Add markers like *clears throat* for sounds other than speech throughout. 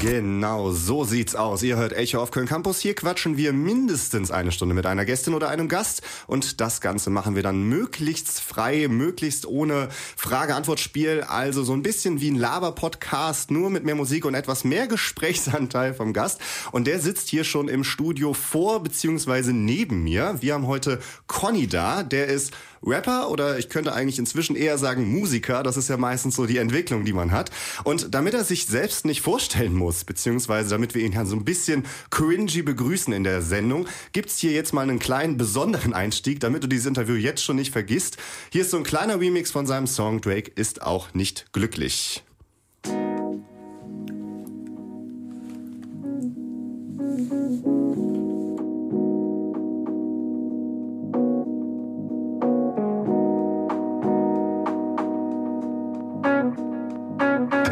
Genau, so sieht's aus. Ihr hört Echo auf Köln Campus. Hier quatschen wir mindestens eine Stunde mit einer Gästin oder einem Gast. Und das Ganze machen wir dann möglichst frei, möglichst ohne Frage-Antwort-Spiel. Also so ein bisschen wie ein Laber-Podcast, nur mit mehr Musik und etwas mehr *laughs* Gesprächsanteil vom Gast. Und der sitzt hier schon im Studio vor beziehungsweise neben mir. Wir haben heute Conny da. Der ist Rapper oder ich könnte eigentlich inzwischen eher sagen Musiker. Das ist ja meistens so die Entwicklung, die man hat. Und damit er sich selbst nicht vorstellen muss, beziehungsweise damit wir ihn ja so ein bisschen cringy begrüßen in der Sendung, gibt's hier jetzt mal einen kleinen besonderen Einstieg, damit du dieses Interview jetzt schon nicht vergisst. Hier ist so ein kleiner Remix von seinem Song Drake ist auch nicht glücklich.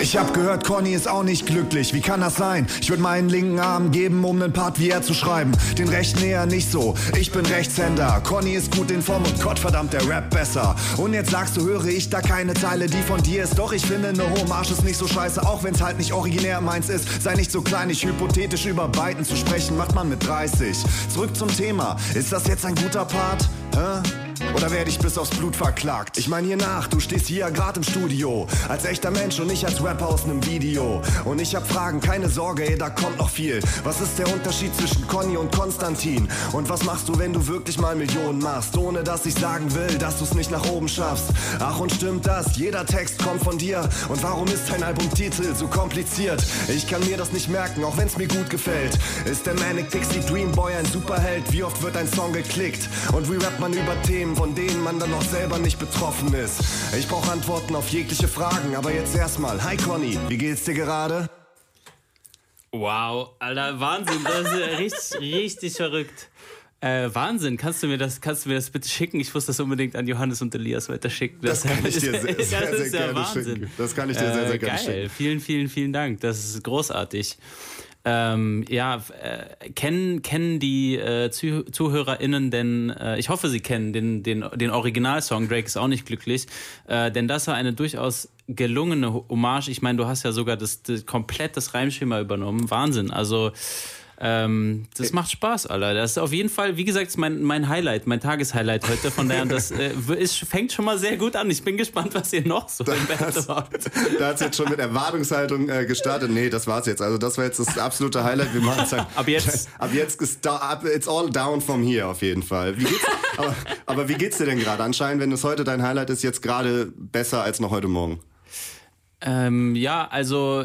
Ich hab gehört, Conny ist auch nicht glücklich. Wie kann das sein? Ich würde meinen linken Arm geben, um nen Part wie er zu schreiben. Den rechten eher nicht so. Ich bin Rechtshänder. Conny ist gut in Form und Gottverdammt, der Rap besser. Und jetzt sagst du, höre ich da keine Zeile, die von dir ist. Doch ich finde, ne Hommage ist nicht so scheiße, auch wenn's halt nicht originär meins ist. Sei nicht so kleinig, hypothetisch über Beiden zu sprechen, macht man mit 30. Zurück zum Thema. Ist das jetzt ein guter Part? Hä? Oder werde ich bis aufs Blut verklagt? Ich mein hier nach, du stehst hier grad im Studio. Als echter Mensch und nicht als Rapper aus nem Video. Und ich hab Fragen, keine Sorge, ey, da kommt noch viel. Was ist der Unterschied zwischen Conny und Konstantin? Und was machst du, wenn du wirklich mal Millionen machst? Ohne dass ich sagen will, dass du's nicht nach oben schaffst. Ach und stimmt das, jeder Text kommt von dir. Und warum ist dein Albumtitel so kompliziert? Ich kann mir das nicht merken, auch wenn's mir gut gefällt. Ist der Manic Pixie Dream Boy ein Superheld? Wie oft wird ein Song geklickt? Und wie rappt man über Themen, von denen man dann noch selber nicht betroffen ist? Ich brauch Antworten auf jegliche Fragen, aber jetzt erstmal. Hi Conny, wie geht's dir gerade? Wow, Alter, Wahnsinn, das ist ja *laughs* richtig, richtig verrückt. Äh, Wahnsinn, kannst du mir das, kannst du mir das bitte schicken? Ich muss das unbedingt an Johannes und Elias weiter schicken. Das kann ich dir sehr, *laughs* sehr, das sehr, ja gerne Wahnsinn. schicken. Das kann ich dir sehr, sehr Äh, gerne geil. schicken. Vielen, vielen, vielen Dank. Das ist großartig. Ähm, ja, äh, kennen, kennen die äh, Zuh ZuhörerInnen denn, äh, ich hoffe, sie kennen den, den, den Originalsong Drake ist auch nicht glücklich, äh, denn das war eine durchaus gelungene Hommage. Ich meine, du hast ja sogar das, das komplett das Reimschema übernommen. Wahnsinn. Also, ähm, das macht Spaß, Alter. Das ist auf jeden Fall, wie gesagt, mein, mein Highlight, mein Tageshighlight heute. Von daher, das äh, ist, fängt schon mal sehr gut an. Ich bin gespannt, was ihr noch so im Bett habt. Da hat's jetzt schon mit Erwartungshaltung äh, gestartet. Nee, das war's jetzt. Also das war jetzt das absolute Highlight. Wir machen es Ab jetzt. Ab jetzt ist da, ab, it's all down from here auf jeden Fall. Wie geht's, aber, aber wie geht's dir denn gerade? Anscheinend, wenn es heute dein Highlight ist, jetzt gerade besser als noch heute Morgen. Ähm, ja, also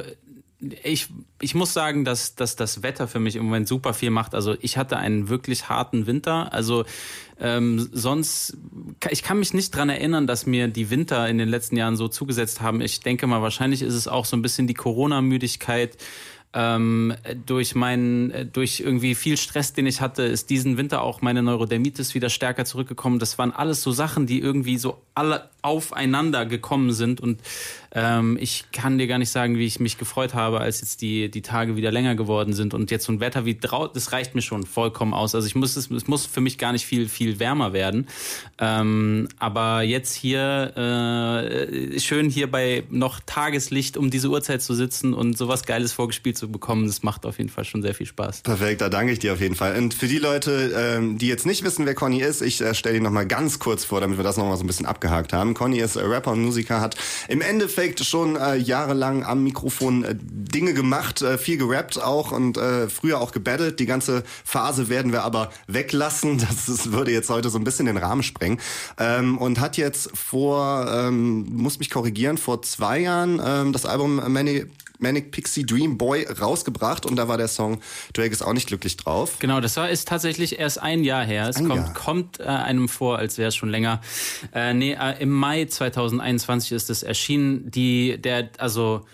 ich, ich muss sagen, dass, dass das Wetter für mich im Moment super viel macht. Also ich hatte einen wirklich harten Winter. Also ähm, sonst, ich kann mich nicht dran erinnern, dass mir die Winter in den letzten Jahren so zugesetzt haben. Ich denke mal, wahrscheinlich ist es auch so ein bisschen die Corona-Müdigkeit. Ähm, durch meinen, durch irgendwie viel Stress, den ich hatte, ist diesen Winter auch meine Neurodermitis wieder stärker zurückgekommen. Das waren alles so Sachen, die irgendwie so alle aufeinander gekommen sind und ähm, ich kann dir gar nicht sagen, wie ich mich gefreut habe, als jetzt die, die Tage wieder länger geworden sind und jetzt so ein Wetter wie draußen, das reicht mir schon vollkommen aus. Also ich muss, es, es muss für mich gar nicht viel, viel wärmer werden. Ähm, aber jetzt hier, äh, schön hier bei noch Tageslicht um diese Uhrzeit zu sitzen und sowas Geiles vorgespielt zu bekommen, das macht auf jeden Fall schon sehr viel Spaß. Perfekt, da danke ich dir auf jeden Fall. Und für die Leute, ähm, die jetzt nicht wissen, wer Conny ist, ich äh, stelle ihn nochmal ganz kurz vor, damit wir das nochmal so ein bisschen abgehakt haben. Conny ist äh, Rapper und Musiker, hat im Endeffekt schon äh, jahrelang am Mikrofon äh, Dinge gemacht, äh, viel gerappt auch und äh, früher auch gebattelt. Die ganze Phase werden wir aber weglassen. *laughs* Das ist, würde jetzt heute so ein bisschen den Rahmen sprengen. Ähm, und hat jetzt vor, ähm, muss mich korrigieren, vor zwei Jahren ähm, das Album Manic, Manic Pixie Dream Boy rausgebracht und da war der Song Drake ist auch nicht glücklich drauf. Genau, das war ist tatsächlich erst ein Jahr her. Es kommt, Jahr. kommt äh, einem vor, als wäre es schon länger. Äh, nee, äh, im Mai 2021 ist es erschienen. Die, der, also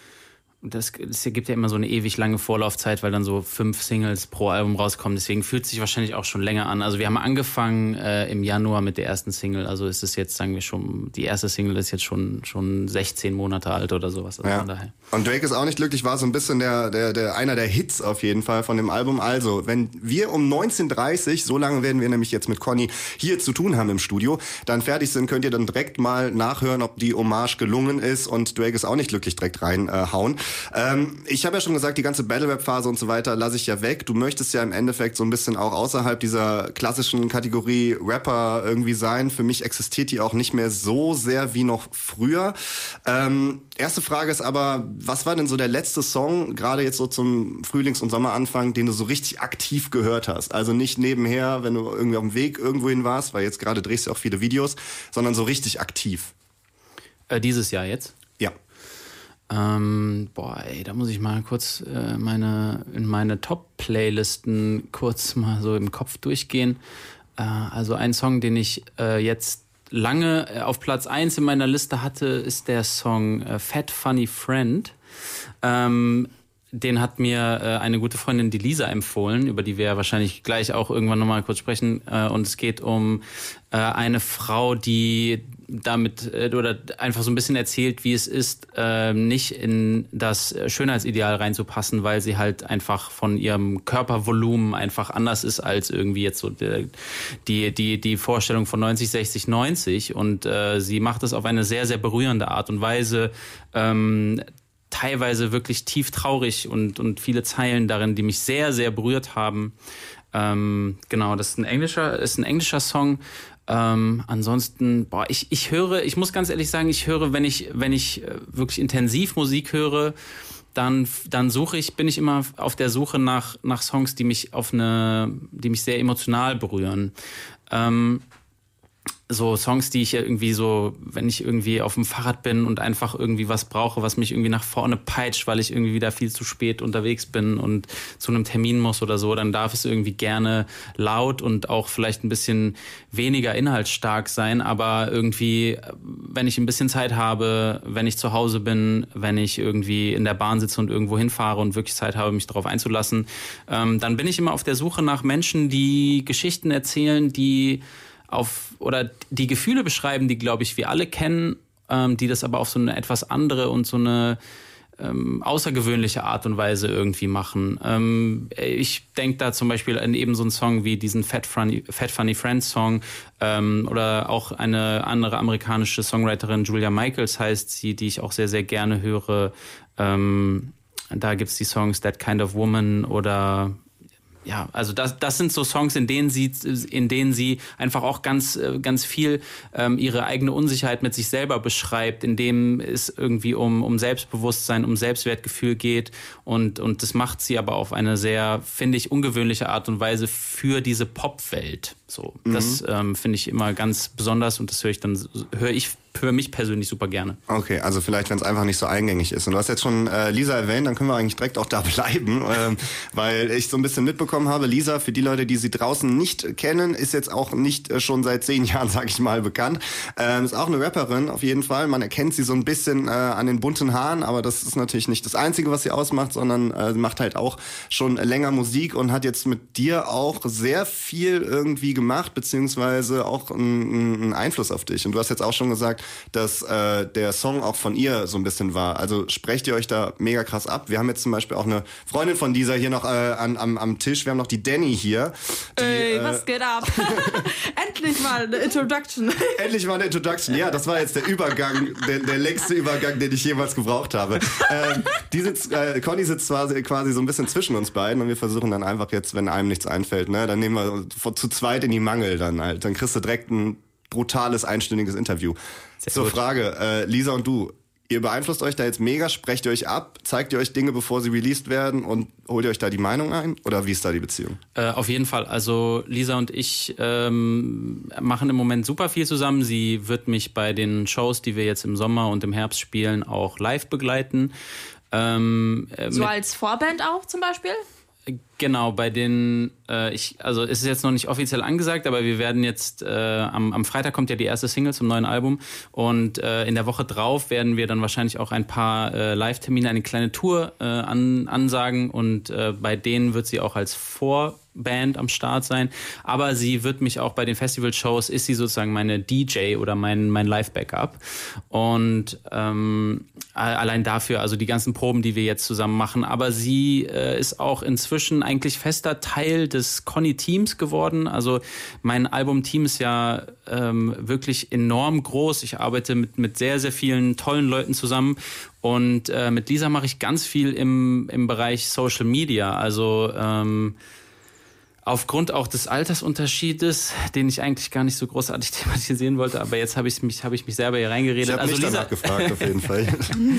das, es gibt ja immer so eine ewig lange Vorlaufzeit, weil dann so fünf Singles pro Album rauskommen. Deswegen fühlt es sich wahrscheinlich auch schon länger an. Also wir haben angefangen äh, im Januar mit der ersten Single. Also ist es jetzt, sagen wir schon, die erste Single ist jetzt schon, schon 16 Monate alt oder sowas. Also ja. Und Drake ist auch nicht glücklich, war so ein bisschen der, der, der, einer der Hits auf jeden Fall von dem Album. Also, wenn wir um 19.30 so lange werden wir nämlich jetzt mit Conny hier zu tun haben im Studio, dann fertig sind, könnt ihr dann direkt mal nachhören, ob die Hommage gelungen ist und Drake ist auch nicht glücklich direkt reinhauen. Äh, ähm, ich habe ja schon gesagt, die ganze Battle Rap Phase und so weiter lasse ich ja weg. Du möchtest ja im Endeffekt so ein bisschen auch außerhalb dieser klassischen Kategorie Rapper irgendwie sein. Für mich existiert die auch nicht mehr so sehr wie noch früher. Ähm, erste Frage ist aber, was war denn so der letzte Song, gerade jetzt so zum Frühlings- und Sommeranfang, den du so richtig aktiv gehört hast? Also nicht nebenher, wenn du irgendwie auf dem Weg irgendwohin warst, weil jetzt gerade drehst du auch viele Videos, sondern so richtig aktiv. Äh, dieses Jahr jetzt? Ähm, boah, ey, da muss ich mal kurz äh, meine, in meine Top-Playlisten kurz mal so im Kopf durchgehen. Äh, also ein Song, den ich äh, jetzt lange äh, auf Platz 1 in meiner Liste hatte, ist der Song äh, Fat Funny Friend. Ähm, den hat mir äh, eine gute Freundin, die Lisa, empfohlen, über die wir ja wahrscheinlich gleich auch irgendwann nochmal kurz sprechen. Und es geht um eine Frau, die damit äh, oder einfach so ein bisschen erzählt, wie es ist, äh, nicht in das Schönheitsideal reinzupassen, weil sie halt einfach von ihrem Körpervolumen einfach anders ist als irgendwie jetzt so die die die, Vorstellung von 90 60 90 und äh, sie macht es auf eine sehr sehr berührende Art und Weise ähm, teilweise wirklich tief traurig und, und viele Zeilen darin, die mich sehr, sehr berührt haben. Ähm, genau, das ist ein englischer, ist ein englischer Song. Ähm, ansonsten, boah, ich, ich höre, ich muss ganz ehrlich sagen, ich höre, wenn ich, wenn ich äh, wirklich intensiv Musik höre, dann, dann suche ich, bin ich immer auf der Suche nach, nach Songs, die mich auf eine, die mich sehr emotional berühren. Ähm, so Songs, die ich irgendwie so, wenn ich irgendwie auf dem Fahrrad bin und einfach irgendwie was brauche, was mich irgendwie nach vorne peitscht, weil ich irgendwie wieder viel zu spät unterwegs bin und zu einem Termin muss oder so, dann darf es irgendwie gerne laut und auch vielleicht ein bisschen weniger inhaltsstark sein, aber irgendwie, wenn ich ein bisschen Zeit habe, wenn ich zu Hause bin, wenn ich irgendwie in der Bahn sitze und irgendwo hinfahre und wirklich Zeit habe, mich darauf einzulassen, ähm, dann bin ich immer auf der Suche nach Menschen, die Geschichten erzählen, die auf oder die Gefühle beschreiben, die glaube ich wir alle kennen, ähm, die das aber auf so eine etwas andere und so eine ähm, außergewöhnliche Art und Weise irgendwie machen. Ähm, ich denke da zum Beispiel an eben so einen Song wie diesen Fat Funny, Fat Funny Friends Song ähm, oder auch eine andere amerikanische Songwriterin, Julia Michaels heißt sie, die ich auch sehr, sehr gerne höre. Ähm, da gibt's die Songs That Kind of Woman oder ja, also das, das sind so Songs, in denen sie, in denen sie einfach auch ganz, ganz viel ähm, ihre eigene Unsicherheit mit sich selber beschreibt, in dem es irgendwie um, um Selbstbewusstsein, um Selbstwertgefühl geht und, und das macht sie aber auf eine sehr, finde ich, ungewöhnliche Art und Weise für diese Popwelt. So, mhm. das ähm, finde ich immer ganz besonders und das höre ich dann, höre ich für mich persönlich super gerne. Okay, also vielleicht, wenn es einfach nicht so eingängig ist. Und du hast jetzt schon äh, Lisa erwähnt, dann können wir eigentlich direkt auch da *laughs* bleiben, ähm, weil ich so ein bisschen mitbekommen habe, Lisa, für die Leute, die sie draußen nicht kennen, ist jetzt auch nicht äh, schon seit zehn *laughs* Jahren, sag ich mal, bekannt. Ähm, ist auch eine Rapperin, auf jeden Fall. Man erkennt sie so ein bisschen äh, an den bunten Haaren, aber das ist natürlich nicht das Einzige, was sie ausmacht, sondern äh, macht halt auch schon länger Musik und hat jetzt mit dir auch sehr viel irgendwie gemacht, beziehungsweise auch einen Einfluss auf dich. Und du hast jetzt auch schon gesagt, dass äh, der Song auch von ihr so ein bisschen war. Also sprecht ihr euch da mega krass ab. Wir haben jetzt zum Beispiel auch eine Freundin von dieser hier noch äh, an, am, am Tisch. Wir haben noch die Danny hier. Die, Ey, äh, was geht ab? *laughs* *laughs* Endlich mal eine Introduction. *laughs* Endlich mal eine Introduction. Ja, das war jetzt der Übergang, der, der längste Übergang, den ich jemals gebraucht habe. Ähm, die sitzt, äh, Conny sitzt quasi, quasi so ein bisschen zwischen uns beiden und wir versuchen dann einfach jetzt, wenn einem nichts einfällt, ne, dann nehmen wir zu zweit in die Mangel dann halt. Dann kriegst du direkt ein brutales einstündiges Interview. Sehr Zur gut. Frage, äh, Lisa und du, ihr beeinflusst euch da jetzt mega, sprecht ihr euch ab, zeigt ihr euch Dinge, bevor sie released werden und holt ihr euch da die Meinung ein? Oder wie ist da die Beziehung? Äh, auf jeden Fall. Also Lisa und ich ähm, machen im Moment super viel zusammen. Sie wird mich bei den Shows, die wir jetzt im Sommer und im Herbst spielen, auch live begleiten. Ähm, so als Vorband auch zum Beispiel? Genau, bei den, äh, ich, also es ist jetzt noch nicht offiziell angesagt, aber wir werden jetzt, äh, am, am Freitag kommt ja die erste Single zum neuen Album und äh, in der Woche drauf werden wir dann wahrscheinlich auch ein paar äh, Live-Termine, eine kleine Tour äh, an, ansagen und äh, bei denen wird sie auch als Vor- Band am Start sein, aber sie wird mich auch bei den Festival-Shows, ist sie sozusagen meine DJ oder mein, mein Live-Backup. Und ähm, allein dafür, also die ganzen Proben, die wir jetzt zusammen machen, aber sie äh, ist auch inzwischen eigentlich fester Teil des Conny-Teams geworden. Also mein Album-Team ist ja ähm, wirklich enorm groß. Ich arbeite mit, mit sehr, sehr vielen tollen Leuten zusammen und äh, mit Lisa mache ich ganz viel im, im Bereich Social Media. Also ähm, aufgrund auch des Altersunterschiedes, den ich eigentlich gar nicht so großartig *laughs* thematisieren wollte, aber jetzt habe ich mich habe ich mich selber hier reingeredet. Ich habe also Lisa, danach gefragt auf jeden Fall.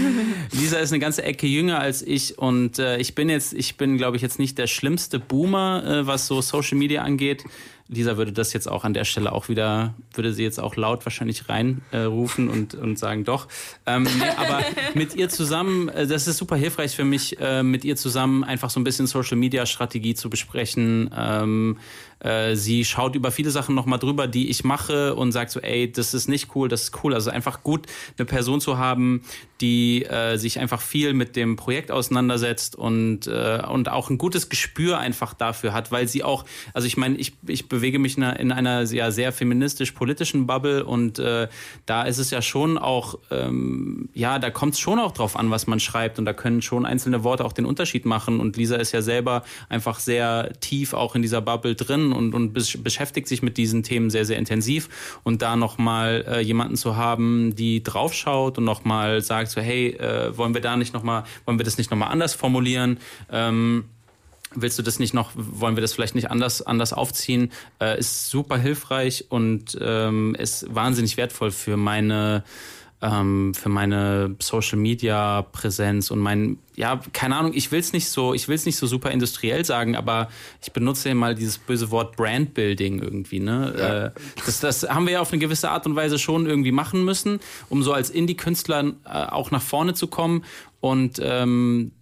*laughs* Lisa ist eine ganze Ecke jünger als ich und äh, ich bin jetzt ich bin glaube ich jetzt nicht der schlimmste Boomer, äh, was so Social Media angeht. Lisa würde das jetzt auch an der Stelle auch wieder, würde sie jetzt auch laut wahrscheinlich reinrufen äh, und, und sagen, doch. Ähm, nee, aber *laughs* mit ihr zusammen, äh, das ist super hilfreich für mich, äh, mit ihr zusammen einfach so ein bisschen Social Media Strategie zu besprechen. Ähm, äh, sie schaut über viele Sachen nochmal drüber, die ich mache und sagt so, ey, das ist nicht cool, das ist cool. Also einfach gut, eine Person zu haben, die äh, sich einfach viel mit dem Projekt auseinandersetzt und, äh, und auch ein gutes Gespür einfach dafür hat, weil sie auch, also ich meine, ich, ich bewege mich in einer, in einer ja, sehr feministisch-politischen Bubble und äh, da ist es ja schon auch, ähm, ja, da kommt es schon auch drauf an, was man schreibt und da können schon einzelne Worte auch den Unterschied machen und Lisa ist ja selber einfach sehr tief auch in dieser Bubble drin und, und beschäftigt sich mit diesen Themen sehr, sehr intensiv. Und da nochmal äh, jemanden zu haben, die draufschaut und nochmal sagt so, hey, äh, wollen wir da nicht nochmal, wollen wir das nicht nochmal anders formulieren? Ähm, willst du das nicht noch, wollen wir das vielleicht nicht anders, anders aufziehen, äh, ist super hilfreich und ähm, ist wahnsinnig wertvoll für meine ähm, für meine Social Media Präsenz und mein, ja, keine Ahnung, ich will es nicht so, ich will es nicht so super industriell sagen, aber ich benutze ja mal dieses böse Wort Brandbuilding irgendwie, ne? Ja. Äh, das, das haben wir ja auf eine gewisse Art und Weise schon irgendwie machen müssen, um so als Indie-Künstler äh, auch nach vorne zu kommen und, ähm,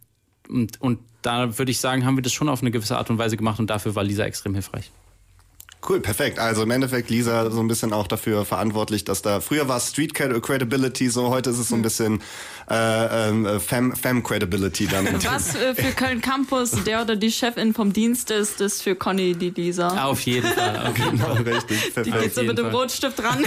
und, und da würde ich sagen, haben wir das schon auf eine gewisse Art und Weise gemacht und dafür war Lisa extrem hilfreich. Cool, perfekt. Also im Endeffekt Lisa so ein bisschen auch dafür verantwortlich, dass da früher war Street Credibility, so heute ist es so ein bisschen äh, ähm, Fam, Fam Credibility dann. *laughs* Was äh, für Köln Campus der oder die Chefin vom Dienst ist, ist für Conny die Lisa. Auf jeden Fall. Okay. genau, richtig. Perfekt. Die geht so mit dem Rotstift ran.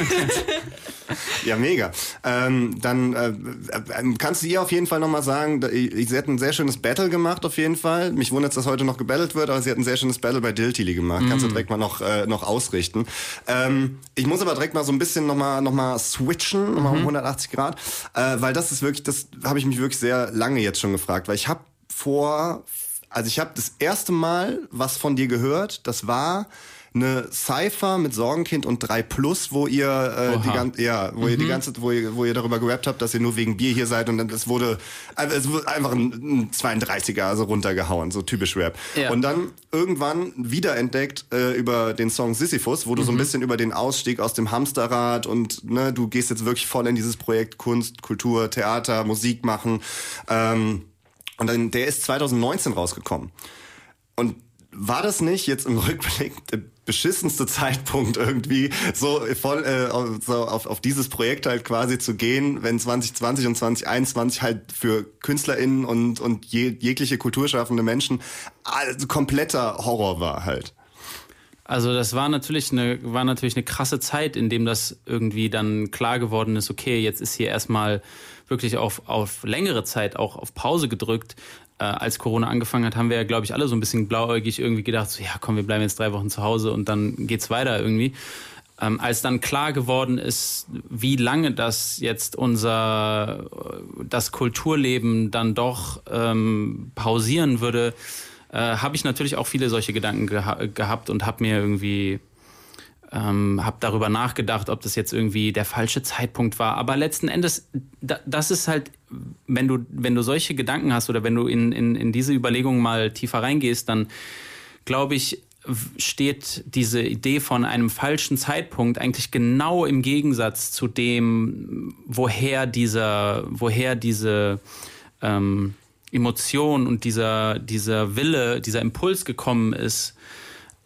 *laughs* ja, mega. Ähm, dann äh, äh, kannst du ihr auf jeden Fall nochmal sagen, sie hat ein sehr schönes Battle gemacht auf jeden Fall. Mich wundert es, dass heute noch gebattelt wird, aber sie hat ein sehr schönes Battle bei Diltily gemacht. Mm. Kannst du direkt mal noch äh, noch ausrichten. Ähm, ich muss aber direkt mal so ein bisschen nochmal noch mal switchen, nochmal mhm. um 180 Grad, äh, weil das ist wirklich, das habe ich mich wirklich sehr lange jetzt schon gefragt, weil ich habe vor, also ich habe das erste Mal was von dir gehört, das war eine Cypher mit Sorgenkind und 3 Plus, wo ihr äh, die ganze ja, wo mhm. ihr die mhm. ganze wo ihr, wo ihr darüber gerappt habt, dass ihr nur wegen Bier hier seid und dann es wurde also es wurde einfach ein, ein 32er also runtergehauen, so typisch Rap. Ja. Und dann irgendwann wiederentdeckt äh, über den Song Sisyphus, wo du mhm. so ein mhm. bisschen über den Ausstieg aus dem Hamsterrad und ne, du gehst jetzt wirklich voll in dieses Projekt Kunst, Kultur, Theater, Musik machen. Ähm, und dann der ist 2019 rausgekommen. Und war das nicht jetzt im Rückblick der beschissenste *laughs* Zeitpunkt irgendwie so voll äh, so auf, auf dieses Projekt halt quasi zu gehen, wenn 2020 und 2021 halt für KünstlerInnen und, und je, jegliche kulturschaffende Menschen also kompletter Horror war halt. Also das war natürlich eine war natürlich eine krasse Zeit, in dem das irgendwie dann klar geworden ist, okay, jetzt ist hier erstmal wirklich auf, auf längere Zeit auch auf Pause gedrückt äh, als Corona angefangen hat, haben wir ja, glaube ich, alle so ein bisschen blauäugig irgendwie gedacht, so, ja, komm, wir bleiben jetzt drei Wochen zu Hause und dann geht's weiter irgendwie. Ähm, als dann klar geworden ist, wie lange das jetzt unser, das Kulturleben dann doch ähm, pausieren würde, äh, habe ich natürlich auch viele solche Gedanken geha gehabt und habe mir irgendwie ähm, habe darüber nachgedacht, ob das jetzt irgendwie der falsche Zeitpunkt war. Aber letzten Endes, da, das ist halt, wenn du, wenn du solche Gedanken hast oder wenn du in, in, in diese Überlegungen mal tiefer reingehst, dann glaube ich, steht diese Idee von einem falschen Zeitpunkt eigentlich genau im Gegensatz zu dem, woher dieser, woher diese ähm, Emotion und dieser, dieser Wille, dieser Impuls gekommen ist,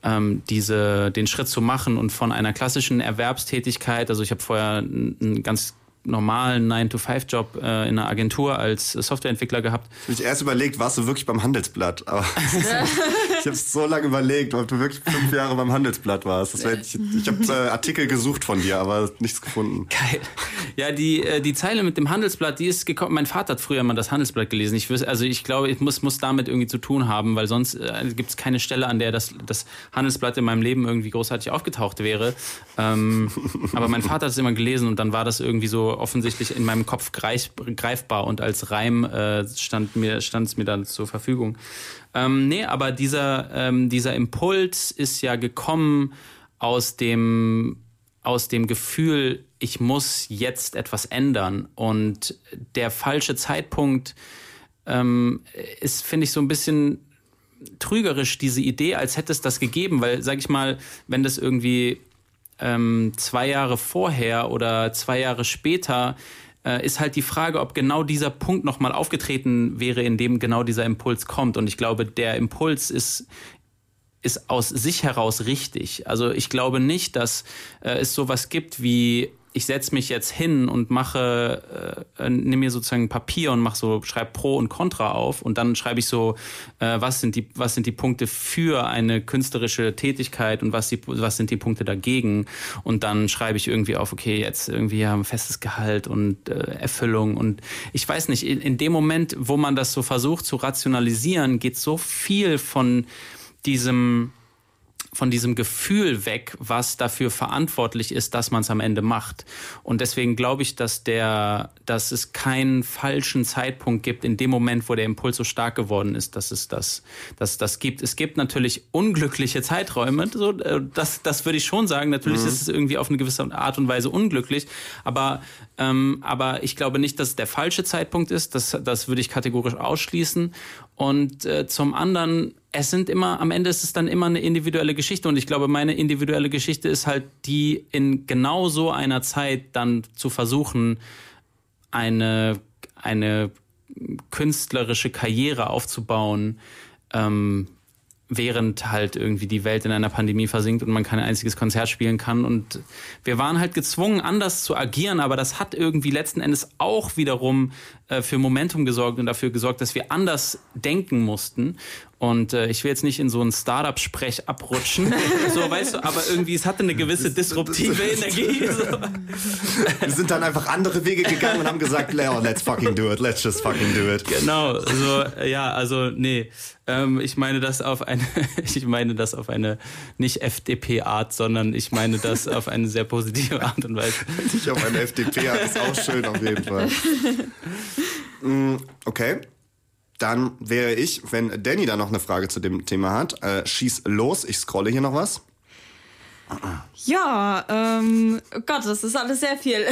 ähm, diese, den Schritt zu machen und von einer klassischen Erwerbstätigkeit, also ich habe vorher einen ganz normalen 9-to-5-Job äh, in einer Agentur als Softwareentwickler gehabt. Ich habe erst überlegt, warst du wirklich beim Handelsblatt? Aber *laughs* ich habe so lange überlegt, ob du wirklich fünf Jahre beim Handelsblatt warst. Das wär, ich ich habe äh, Artikel gesucht von dir, aber nichts gefunden. Geil. Ja, die, äh, die Zeile mit dem Handelsblatt, die ist gekommen. Mein Vater hat früher mal das Handelsblatt gelesen. Ich wüs, also ich glaube, ich muss, muss damit irgendwie zu tun haben, weil sonst äh, gibt es keine Stelle, an der das, das Handelsblatt in meinem Leben irgendwie großartig aufgetaucht wäre. Ähm, aber mein Vater hat es immer gelesen und dann war das irgendwie so offensichtlich in meinem Kopf greif, greifbar und als Reim äh, stand mir stand es mir dann zur Verfügung. Ähm, nee, aber dieser ähm, dieser Impuls ist ja gekommen aus dem aus dem Gefühl, ich muss jetzt etwas ändern und der falsche Zeitpunkt ähm, ist, finde ich, so ein bisschen trügerisch diese Idee, als hätte es das gegeben, weil, sag ich mal, wenn das irgendwie ähm, zwei Jahre vorher oder zwei Jahre später äh, ist halt die Frage, ob genau dieser Punkt nochmal aufgetreten wäre, in dem genau dieser Impuls kommt. Und ich glaube, der Impuls ist ist aus sich heraus richtig. Also ich glaube nicht, dass äh, es sowas gibt wie ich setze mich jetzt hin und mache, äh, äh nehme mir sozusagen Papier und mache so, schreibe Pro und Contra auf und dann schreibe ich so, äh, was sind die, was sind die Punkte für eine künstlerische Tätigkeit und was die, was sind die Punkte dagegen? Und dann schreibe ich irgendwie auf, okay, jetzt irgendwie haben festes Gehalt und äh, Erfüllung und ich weiß nicht, in, in dem Moment, wo man das so versucht zu rationalisieren, geht so viel von diesem von diesem Gefühl weg, was dafür verantwortlich ist, dass man es am Ende macht. Und deswegen glaube ich, dass der, dass es keinen falschen Zeitpunkt gibt in dem Moment, wo der Impuls so stark geworden ist, dass es das, dass das gibt. Es gibt natürlich unglückliche Zeiträume, so, äh, das, das würde ich schon sagen. Natürlich mhm. ist es irgendwie auf eine gewisse Art und Weise unglücklich, aber, ähm, aber ich glaube nicht, dass es der falsche Zeitpunkt ist. Das, das würde ich kategorisch ausschließen. Und äh, zum anderen es sind immer, am Ende ist es dann immer eine individuelle Geschichte und ich glaube, meine individuelle Geschichte ist halt die in genau so einer Zeit dann zu versuchen, eine, eine künstlerische Karriere aufzubauen, ähm, während halt irgendwie die Welt in einer Pandemie versinkt und man kein einziges Konzert spielen kann. Und wir waren halt gezwungen, anders zu agieren, aber das hat irgendwie letzten Endes auch wiederum äh, für Momentum gesorgt und dafür gesorgt, dass wir anders denken mussten. Und äh, ich will jetzt nicht in so einen Startup-Sprech abrutschen, *laughs* so weißt du, aber irgendwie es hatte eine gewisse disruptive *laughs* Energie. So. Wir sind dann einfach andere Wege gegangen und haben gesagt, Leo, let's fucking do it, let's just fucking do it. Genau, so ja, also nee, ähm, ich meine das auf eine, *laughs* ich meine das auf eine nicht FDP-Art, sondern ich meine das auf eine sehr positive Art und Weise. Nicht auf eine FDP-Art ist auch schön auf jeden Fall. Mm, okay. Dann wäre ich, wenn Danny da noch eine Frage zu dem Thema hat, äh, schieß los. Ich scrolle hier noch was. Ja, ähm, oh Gott, das ist alles sehr viel.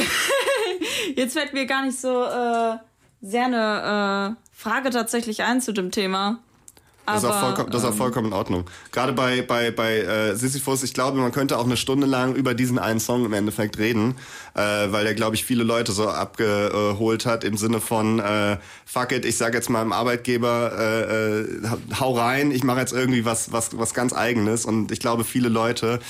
*laughs* Jetzt fällt mir gar nicht so äh, sehr eine äh, Frage tatsächlich ein zu dem Thema. Das, ist auch vollkommen, das ist auch ähm, vollkommen in Ordnung. Gerade bei, bei, bei äh, Sisyphus, ich glaube, man könnte auch eine Stunde lang über diesen einen Song im Endeffekt reden, äh, weil der, glaube ich, viele Leute so abgeholt hat im Sinne von äh, fuck it, ich sag jetzt mal dem Arbeitgeber, äh, äh, hau rein, ich mache jetzt irgendwie was, was, was ganz eigenes. Und ich glaube, viele Leute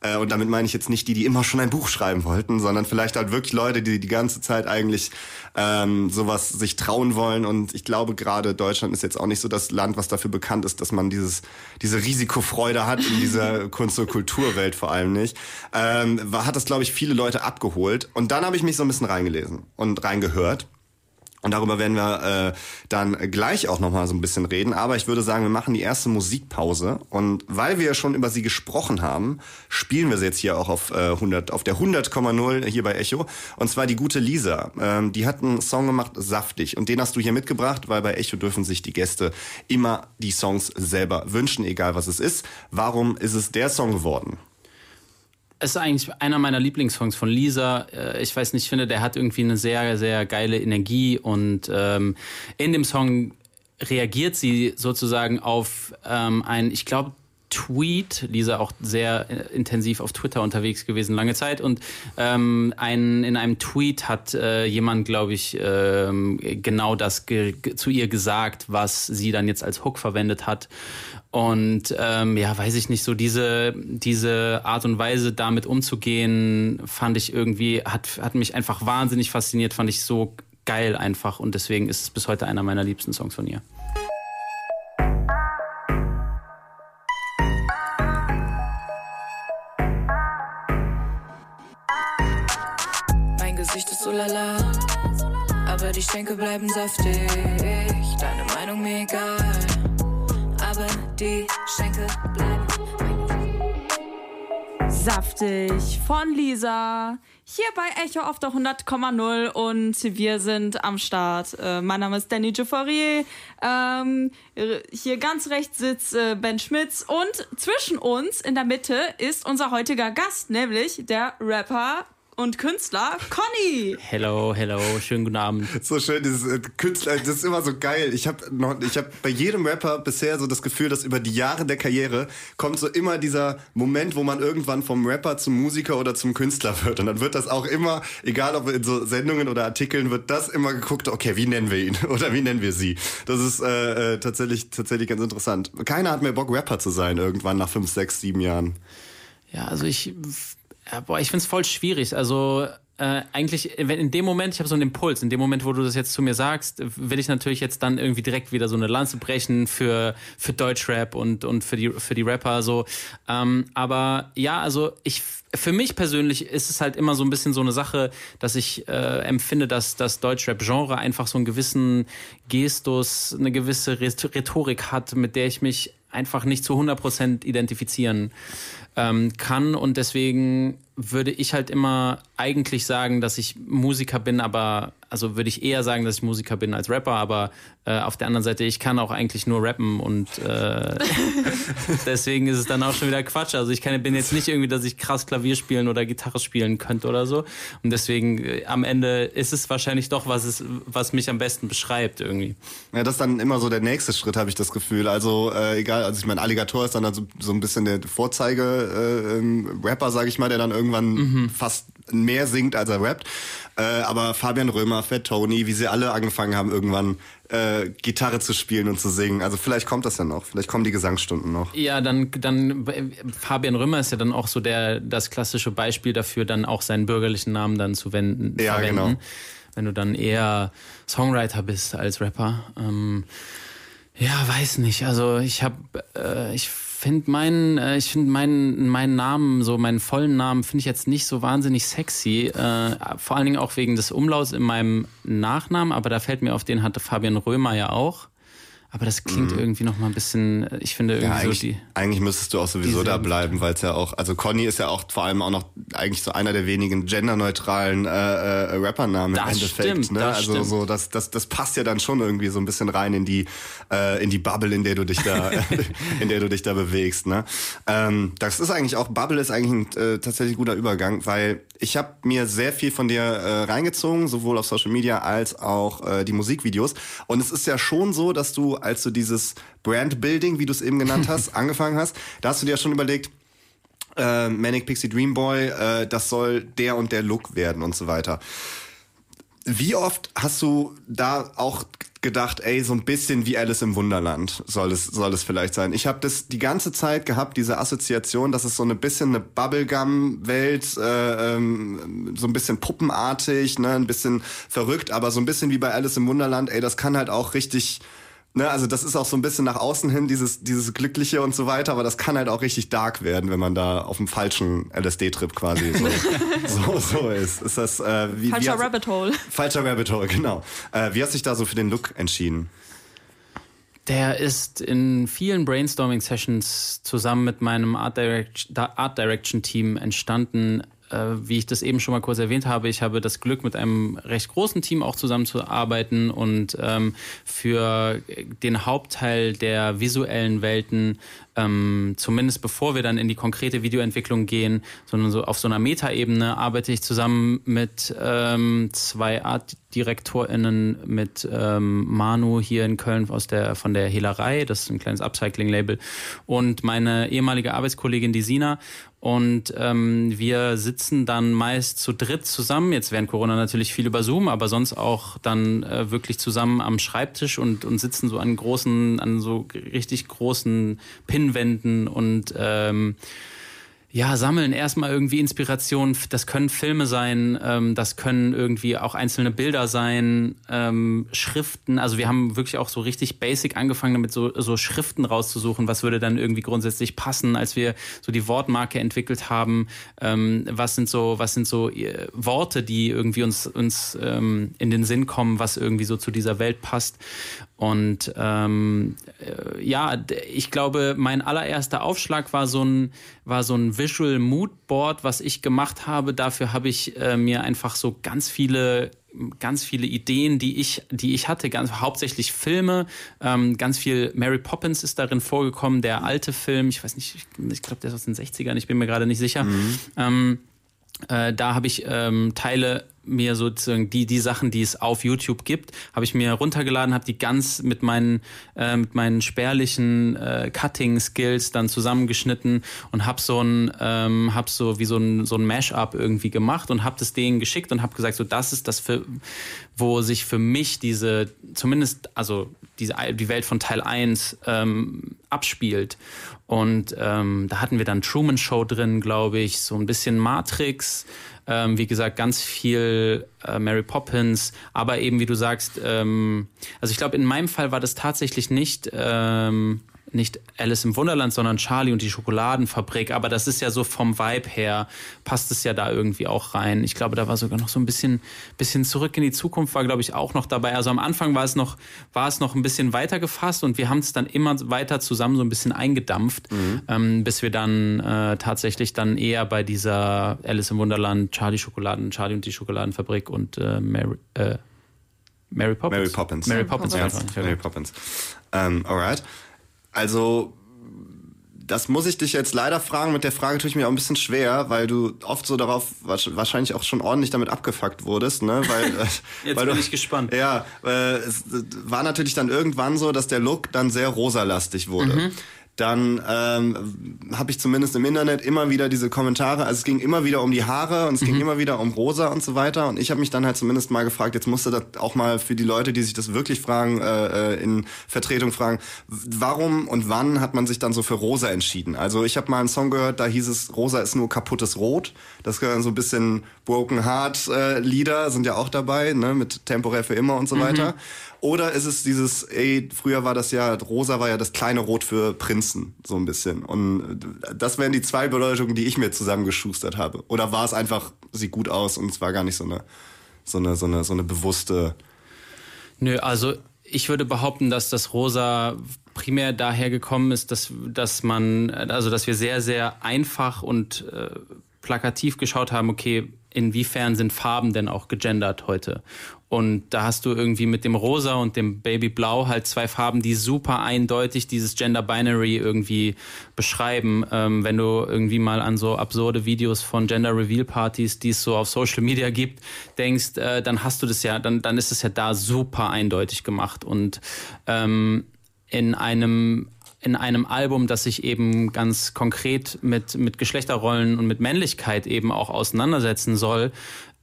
äh, und damit meine ich jetzt nicht die, die immer schon ein Buch schreiben wollten, sondern vielleicht halt wirklich Leute, die die ganze Zeit eigentlich ähm, sowas sich trauen wollen. Und ich glaube, gerade Deutschland ist jetzt auch nicht so das Land, was dafür bekannt ist, dass man dieses, diese Risikofreude hat in dieser *laughs* Kunst- und Kulturwelt vor allem nicht. Ähm, hat das, glaube ich, viele Leute abgeholt. Und dann habe ich mich so ein bisschen reingelesen und reingehört. Und darüber werden wir äh, dann gleich auch nochmal so ein bisschen reden. Aber ich würde sagen, wir machen die erste Musikpause. Und weil wir schon über sie gesprochen haben, spielen wir sie jetzt hier auch auf, äh, 100, auf der 100,0 hier bei Echo. Und zwar die gute Lisa. Ähm, die hat einen Song gemacht, Saftig. Und den hast du hier mitgebracht, weil bei Echo dürfen sich die Gäste immer die Songs selber wünschen, egal was es ist. Warum ist es der Song geworden? Es ist eigentlich einer meiner Lieblingssongs von Lisa. Äh, ich weiß nicht, ich finde, der hat irgendwie eine sehr, sehr geile Energie und ähm, in dem Song reagiert sie sozusagen auf ähm, ein, ich glaube, Tweet, Lisa auch sehr äh, intensiv auf Twitter unterwegs gewesen, lange Zeit. Und ähm, ein, in einem Tweet hat äh, jemand, glaube ich, ähm, genau das zu ihr gesagt, was sie dann jetzt als Hook verwendet hat. Und ähm, ja, weiß ich nicht, so diese, diese Art und Weise, damit umzugehen, fand ich irgendwie, hat, hat mich einfach wahnsinnig fasziniert, fand ich so geil einfach. Und deswegen ist es bis heute einer meiner liebsten Songs von ihr. Schenkel bleiben saftig. Deine Meinung mir egal aber die Schenkel bleiben. Saftig von Lisa. Hier bei Echo auf der 100,0 und wir sind am Start. Äh, mein Name ist Danny Jafarier. Ähm, hier ganz rechts sitzt äh, Ben Schmitz und zwischen uns in der Mitte ist unser heutiger Gast, nämlich der Rapper und Künstler Conny. Hello, hello, schönen guten Abend. So schön, dieses äh, Künstler, das ist immer so geil. Ich habe noch, ich habe bei jedem Rapper bisher so das Gefühl, dass über die Jahre der Karriere kommt so immer dieser Moment, wo man irgendwann vom Rapper zum Musiker oder zum Künstler wird. Und dann wird das auch immer, egal ob in so Sendungen oder Artikeln, wird das immer geguckt, okay, wie nennen wir ihn *laughs* oder wie nennen wir sie. Das ist äh, äh, tatsächlich, tatsächlich ganz interessant. Keiner hat mehr Bock, Rapper zu sein irgendwann nach fünf, sechs, sieben Jahren. Ja, also ich ja, boah, ich find's voll schwierig. Also äh, eigentlich, wenn in dem Moment, ich habe so einen Impuls, in dem Moment, wo du das jetzt zu mir sagst, will ich natürlich jetzt dann irgendwie direkt wieder so eine Lanze brechen für, für Deutschrap und, und für die, für die Rapper so. Ähm, aber ja, also ich, für mich persönlich ist es halt immer so ein bisschen so eine Sache, dass ich äh, empfinde, dass das Deutschrap-Genre einfach so einen gewissen Gestus, eine gewisse Rhetorik hat, mit der ich mich einfach nicht zu 100% identifizieren ähm, kann. Und deswegen würde ich halt immer eigentlich sagen, dass ich Musiker bin, aber also würde ich eher sagen, dass ich Musiker bin als Rapper, aber äh, auf der anderen Seite, ich kann auch eigentlich nur rappen und äh, *laughs* deswegen ist es dann auch schon wieder Quatsch. Also ich kann, bin jetzt nicht irgendwie, dass ich krass Klavier spielen oder Gitarre spielen könnte oder so. Und deswegen äh, am Ende ist es wahrscheinlich doch, was es, was mich am besten beschreibt irgendwie. Ja, das ist dann immer so der nächste Schritt, habe ich das Gefühl. Also äh, egal, also ich meine, Alligator ist dann also so ein bisschen der Vorzeige-Rapper, äh, sage ich mal, der dann irgendwann mhm. fast mehr singt, als er rappt. Äh, aber Fabian Römer, Fat Tony, wie sie alle angefangen haben, irgendwann äh, Gitarre zu spielen und zu singen. Also vielleicht kommt das ja noch, vielleicht kommen die Gesangsstunden noch. Ja, dann, dann Fabian Römer ist ja dann auch so der das klassische Beispiel dafür, dann auch seinen bürgerlichen Namen dann zu wenden. Ja, verwenden, genau. Wenn du dann eher Songwriter bist als Rapper. Ähm, ja, weiß nicht. Also ich habe, äh, ich finde meinen, äh, ich finde meinen, meinen Namen, so meinen vollen Namen, finde ich jetzt nicht so wahnsinnig sexy. Äh, vor allen Dingen auch wegen des Umlauts in meinem Nachnamen, aber da fällt mir auf, den hatte Fabian Römer ja auch. Aber das klingt mhm. irgendwie noch mal ein bisschen, ich finde irgendwie ja, eigentlich, so die. Eigentlich müsstest du auch sowieso da bleiben, weil es ja auch, also Conny ist ja auch vor allem auch noch eigentlich so einer der wenigen genderneutralen äh, äh, Rappernamen im Endeffekt. Stimmt, ne? das also stimmt. so, das, das, das passt ja dann schon irgendwie so ein bisschen rein in die, äh, in die Bubble, in der du dich da, *laughs* *laughs* in der du dich da bewegst. Ne? Ähm, das ist eigentlich auch, Bubble ist eigentlich ein äh, tatsächlich guter Übergang, weil ich habe mir sehr viel von dir äh, reingezogen, sowohl auf Social Media als auch äh, die Musikvideos. Und es ist ja schon so, dass du, als du dieses Brandbuilding, wie du es eben genannt hast, *laughs* angefangen hast, da hast du dir ja schon überlegt, äh, Manic Pixie Dream Boy, äh, das soll der und der Look werden und so weiter. Wie oft hast du da auch gedacht, ey, so ein bisschen wie Alice im Wunderland soll es, soll es vielleicht sein. Ich habe das die ganze Zeit gehabt, diese Assoziation, dass es so ein bisschen eine Bubblegum-Welt, äh, ähm, so ein bisschen puppenartig, ne, ein bisschen verrückt, aber so ein bisschen wie bei Alice im Wunderland, ey, das kann halt auch richtig Ne, also das ist auch so ein bisschen nach außen hin, dieses, dieses Glückliche und so weiter, aber das kann halt auch richtig dark werden, wenn man da auf dem falschen LSD-Trip quasi so, *laughs* so, so ist. ist das, äh, wie, Falscher wie Rabbit Hole. Falscher Rabbit Hole, genau. Äh, wie hast du dich da so für den Look entschieden? Der ist in vielen Brainstorming-Sessions zusammen mit meinem Art, Direct Art Direction Team entstanden. Äh, wie ich das eben schon mal kurz erwähnt habe, ich habe das Glück, mit einem recht großen Team auch zusammenzuarbeiten und ähm, für den Hauptteil der visuellen Welten, ähm, zumindest bevor wir dann in die konkrete Videoentwicklung gehen, sondern so auf so einer Metaebene arbeite ich zusammen mit ähm, zwei Art MediaWorks-DirektorInnen mit ähm, Manu hier in Köln aus der, von der Hehlerei, das ist ein kleines Upcycling-Label, und meine ehemalige Arbeitskollegin, die Sina. Und ähm, wir sitzen dann meist zu dritt zusammen. Jetzt während Corona natürlich viel über Zoom, aber sonst auch dann äh, wirklich zusammen am Schreibtisch und, und sitzen so an großen, an so richtig großen Pinnwänden und ähm, ja, sammeln erstmal irgendwie Inspiration. Das können Filme sein, ähm, das können irgendwie auch einzelne Bilder sein, ähm, Schriften. Also wir haben wirklich auch so richtig basic angefangen, damit so, so Schriften rauszusuchen, was würde dann irgendwie grundsätzlich passen, als wir so die Wortmarke entwickelt haben. Ähm, was sind so, was sind so äh, Worte, die irgendwie uns, uns ähm, in den Sinn kommen, was irgendwie so zu dieser Welt passt. Und ähm, äh, ja, ich glaube, mein allererster Aufschlag war so ein, war so ein Visual Mood Board, was ich gemacht habe. Dafür habe ich äh, mir einfach so ganz viele ganz viele Ideen, die ich, die ich hatte, ganz hauptsächlich Filme, ähm, ganz viel Mary Poppins ist darin vorgekommen, der alte Film, ich weiß nicht, ich, ich glaube, der ist aus den 60ern, ich bin mir gerade nicht sicher. Mhm. Ähm, äh, da habe ich ähm, Teile mir sozusagen die die Sachen, die es auf YouTube gibt, habe ich mir runtergeladen, habe die ganz mit meinen äh, mit meinen spärlichen äh, Cutting Skills dann zusammengeschnitten und habe so ein ähm, habe so wie so ein so ein Mashup irgendwie gemacht und habe das denen geschickt und habe gesagt, so das ist das für wo sich für mich diese zumindest also diese die Welt von Teil 1 ähm, abspielt und ähm, da hatten wir dann Truman Show drin, glaube ich, so ein bisschen Matrix ähm, wie gesagt, ganz viel äh, Mary Poppins, aber eben, wie du sagst, ähm, also ich glaube, in meinem Fall war das tatsächlich nicht ähm, nicht Alice im Wunderland, sondern Charlie und die Schokoladenfabrik. Aber das ist ja so vom Vibe her, passt es ja da irgendwie auch rein. Ich glaube, da war sogar noch so ein bisschen, bisschen zurück in die Zukunft, war, glaube ich, auch noch dabei. Also am Anfang war es noch, war es noch ein bisschen weiter gefasst und wir haben es dann immer weiter zusammen so ein bisschen eingedampft, mhm. ähm, bis wir dann äh, tatsächlich dann eher bei dieser Alice im Wunderland, Charlie Schokoladen, Charlie und die Schokoladenfabrik und äh, Mary, äh, Mary Poppins. Mary Poppins. Mary Poppins. Mary Poppins. Ja, Mary Poppins. Ähm, alright. Also das muss ich dich jetzt leider fragen. Mit der Frage tue ich mir auch ein bisschen schwer, weil du oft so darauf wahrscheinlich auch schon ordentlich damit abgefuckt wurdest, ne? Weil, äh, *laughs* jetzt weil bin du, ich gespannt. Ja, äh, es war natürlich dann irgendwann so, dass der Look dann sehr rosalastig wurde. Mhm dann ähm, habe ich zumindest im Internet immer wieder diese Kommentare, also es ging immer wieder um die Haare und es mhm. ging immer wieder um Rosa und so weiter und ich habe mich dann halt zumindest mal gefragt, jetzt musste das auch mal für die Leute, die sich das wirklich fragen, äh, äh in Vertretung fragen, warum und wann hat man sich dann so für Rosa entschieden? Also ich habe mal einen Song gehört, da hieß es, Rosa ist nur kaputtes Rot, das gehören so ein bisschen Broken Heart äh, Lieder, sind ja auch dabei, ne, mit Temporär für immer und so mhm. weiter. Oder ist es dieses, ey, früher war das ja, rosa war ja das kleine Rot für Prinzen, so ein bisschen. Und äh, das wären die zwei Bedeutungen, die ich mir zusammengeschustert habe. Oder war es einfach, sieht gut aus und es war gar nicht so eine, so eine, so eine, so eine bewusste. Nö, also ich würde behaupten, dass das Rosa primär daher gekommen ist, dass, dass man, also dass wir sehr, sehr einfach und äh, plakativ geschaut haben, okay, inwiefern sind Farben denn auch gegendert heute? Und da hast du irgendwie mit dem Rosa und dem Babyblau halt zwei Farben, die super eindeutig dieses Gender Binary irgendwie beschreiben. Ähm, wenn du irgendwie mal an so absurde Videos von Gender Reveal Partys, die es so auf Social Media gibt, denkst, äh, dann hast du das ja, dann, dann ist es ja da super eindeutig gemacht. Und ähm, in einem in einem Album, das sich eben ganz konkret mit, mit Geschlechterrollen und mit Männlichkeit eben auch auseinandersetzen soll,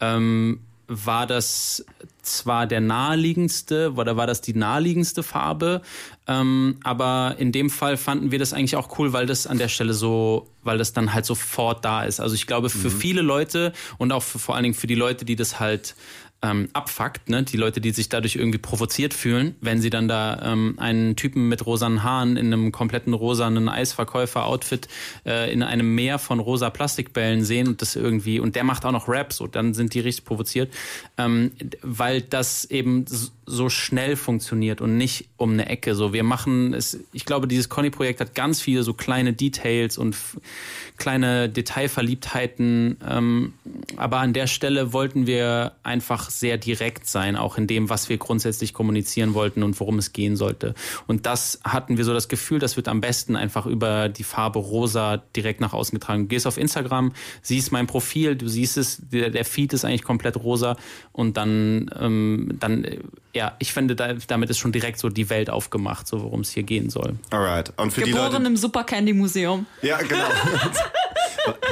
ähm, war das zwar der naheliegendste oder war das die naheliegendste Farbe, ähm, aber in dem Fall fanden wir das eigentlich auch cool, weil das an der Stelle so, weil das dann halt sofort da ist. Also ich glaube, für mhm. viele Leute und auch für, vor allen Dingen für die Leute, die das halt ähm, abfuckt, ne? die Leute, die sich dadurch irgendwie provoziert fühlen, wenn sie dann da ähm, einen Typen mit rosanen Haaren in einem kompletten rosanen Eisverkäufer-Outfit äh, in einem Meer von rosa Plastikbällen sehen und das irgendwie, und der macht auch noch Rap, so, dann sind die richtig provoziert, ähm, weil das eben so schnell funktioniert und nicht um eine Ecke. So, wir machen es, ich glaube, dieses Conny-Projekt hat ganz viele so kleine Details und kleine Detailverliebtheiten. Ähm, aber an der Stelle wollten wir einfach sehr direkt sein, auch in dem, was wir grundsätzlich kommunizieren wollten und worum es gehen sollte. Und das hatten wir so das Gefühl, das wird am besten einfach über die Farbe rosa direkt nach außen getragen. Du gehst auf Instagram, siehst mein Profil, du siehst es, der, der Feed ist eigentlich komplett rosa und dann, ähm, dann ja, ich finde, da, damit ist schon direkt so die Welt aufgemacht, so worum es hier gehen soll. Alright. Und für Geboren die Leute, im Super Candy Museum. Ja, genau. *laughs*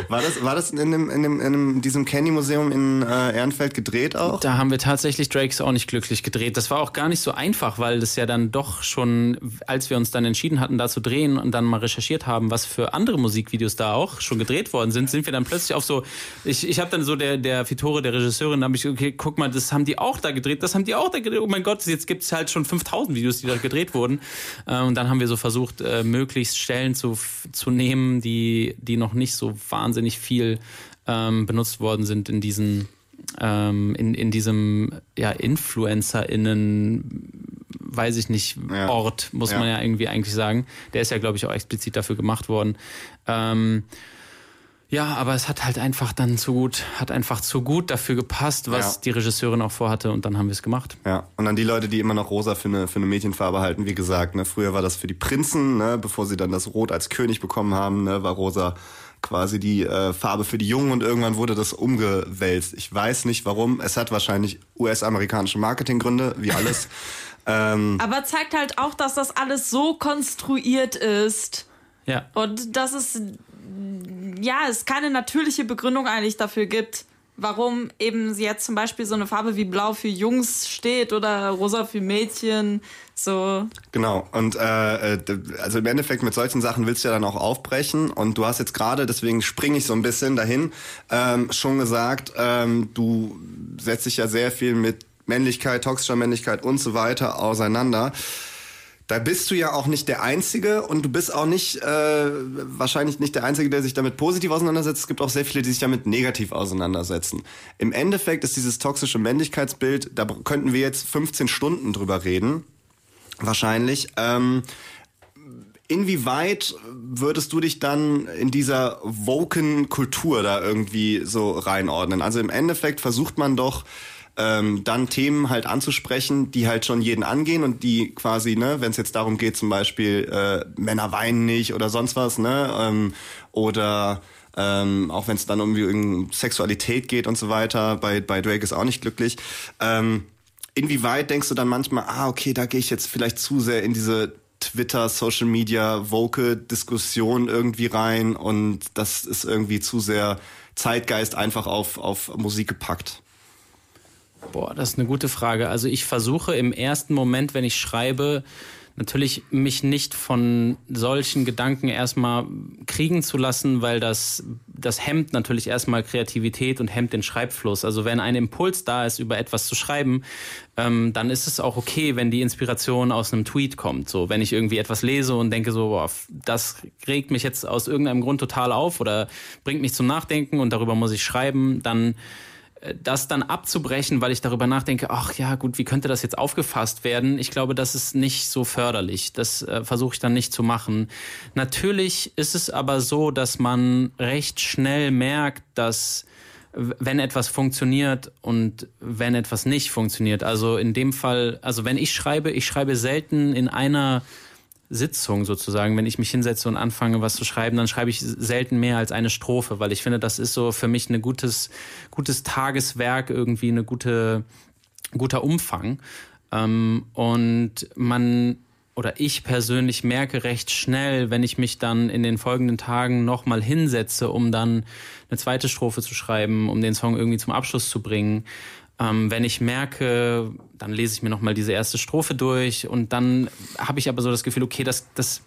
War das, war das in, dem, in, dem, in diesem Candy-Museum in äh, Ehrenfeld gedreht auch? Da haben wir tatsächlich Drakes auch nicht glücklich gedreht. Das war auch gar nicht so einfach, weil das ja dann doch schon, als wir uns dann entschieden hatten, da zu drehen und dann mal recherchiert haben, was für andere Musikvideos da auch schon gedreht worden sind, sind wir dann plötzlich auf so, ich, ich habe dann so der, der Fitore, der Regisseurin, da habe ich, okay, guck mal, das haben die auch da gedreht, das haben die auch da gedreht. Oh mein Gott, jetzt gibt es halt schon 5000 Videos, die da gedreht wurden. Äh, und dann haben wir so versucht, äh, möglichst Stellen zu, zu nehmen, die, die noch nicht so wahnsinnig viel ähm, benutzt worden sind in diesen ähm, in, in diesem ja, InfluencerInnen, weiß ich nicht, Ja. Ort, muss Ja. man ja irgendwie eigentlich sagen. Der ist ja, glaube ich, auch explizit dafür gemacht worden. Ähm, ja, aber es hat halt einfach dann zu gut, hat einfach zu gut dafür gepasst, was Ja. die Regisseurin auch vorhatte und dann haben wir es gemacht. Ja, und dann die Leute, die immer noch rosa für eine, für eine Mädchenfarbe halten, wie gesagt, ne, früher war das für die Prinzen, ne, bevor sie dann das Rot als König bekommen haben, ne, war rosa quasi die äh, Farbe für die Jungen und irgendwann wurde das umgewälzt. Ich weiß nicht warum. Es hat wahrscheinlich US-amerikanische Marketinggründe, wie alles. *laughs* ähm, Aber zeigt halt auch, dass das alles so konstruiert ist Ja. und dass es ja es keine natürliche Begründung eigentlich dafür gibt, warum eben jetzt zum Beispiel so eine Farbe wie Blau für Jungs steht oder Rosa für Mädchen. So Genau. Und äh, äh, also im Endeffekt mit solchen Sachen willst du ja dann auch aufbrechen. Und du hast jetzt gerade, deswegen springe ich so ein bisschen dahin, ähm, schon gesagt, ähm, du setzt dich ja sehr viel mit Männlichkeit, toxischer Männlichkeit und so weiter auseinander. Da bist du ja auch nicht der Einzige und du bist auch nicht äh, wahrscheinlich nicht der Einzige, der sich damit positiv auseinandersetzt. Es gibt auch sehr viele, die sich damit negativ auseinandersetzen. Im Endeffekt ist dieses toxische Männlichkeitsbild, da könnten wir jetzt 15 Stunden drüber reden wahrscheinlich. Ähm, inwieweit würdest du dich dann in dieser woken Kultur da irgendwie so reinordnen? Also im Endeffekt versucht man doch ähm, dann Themen halt anzusprechen, die halt schon jeden angehen und die quasi, ne, wenn es jetzt darum geht, zum Beispiel äh, Männer weinen nicht oder sonst was, ne, ähm, oder ähm, auch wenn es dann irgendwie um Sexualität geht und so weiter, bei, bei Drake ist auch nicht glücklich. Ähm, inwieweit denkst du dann manchmal, ah, okay, da gehe ich jetzt vielleicht zu sehr in diese Twitter, Social Media, woke Diskussion irgendwie rein und das ist irgendwie zu sehr Zeitgeist einfach auf, auf Musik gepackt. Boah, das ist eine gute Frage. Also ich versuche im ersten Moment, wenn ich schreibe, natürlich mich nicht von solchen Gedanken erstmal kriegen zu lassen, weil das, das hemmt natürlich erstmal Kreativität und hemmt den Schreibfluss. Also wenn ein Impuls da ist, über etwas zu schreiben, ähm, dann ist es auch okay, wenn die Inspiration aus einem Tweet kommt. So, wenn ich irgendwie etwas lese und denke so, boah, das regt mich jetzt aus irgendeinem Grund total auf oder bringt mich zum Nachdenken und darüber muss ich schreiben, dann das dann abzubrechen, weil ich darüber nachdenke, ach ja, gut, wie könnte das jetzt aufgefasst werden? Ich glaube, das ist nicht so förderlich. Das äh, versuche ich dann nicht zu machen. Natürlich ist es aber so, dass man recht schnell merkt, dass wenn etwas funktioniert und wenn etwas nicht funktioniert. Also in dem Fall, also wenn ich schreibe, ich schreibe selten in einer Sitzung sozusagen, wenn ich mich hinsetze und anfange, was zu schreiben, dann schreibe ich selten mehr als eine Strophe, weil ich finde, das ist so für mich ein gutes, gutes Tageswerk, irgendwie eine gute, guter Umfang. Ähm, und man oder ich persönlich merke recht schnell, wenn ich mich dann in den folgenden Tagen nochmal hinsetze, um dann eine zweite Strophe zu schreiben, um den Song irgendwie zum Abschluss zu bringen. Ähm, wenn ich merke, dann lese ich mir nochmal diese erste Strophe durch und dann habe ich aber so das Gefühl, okay, das, das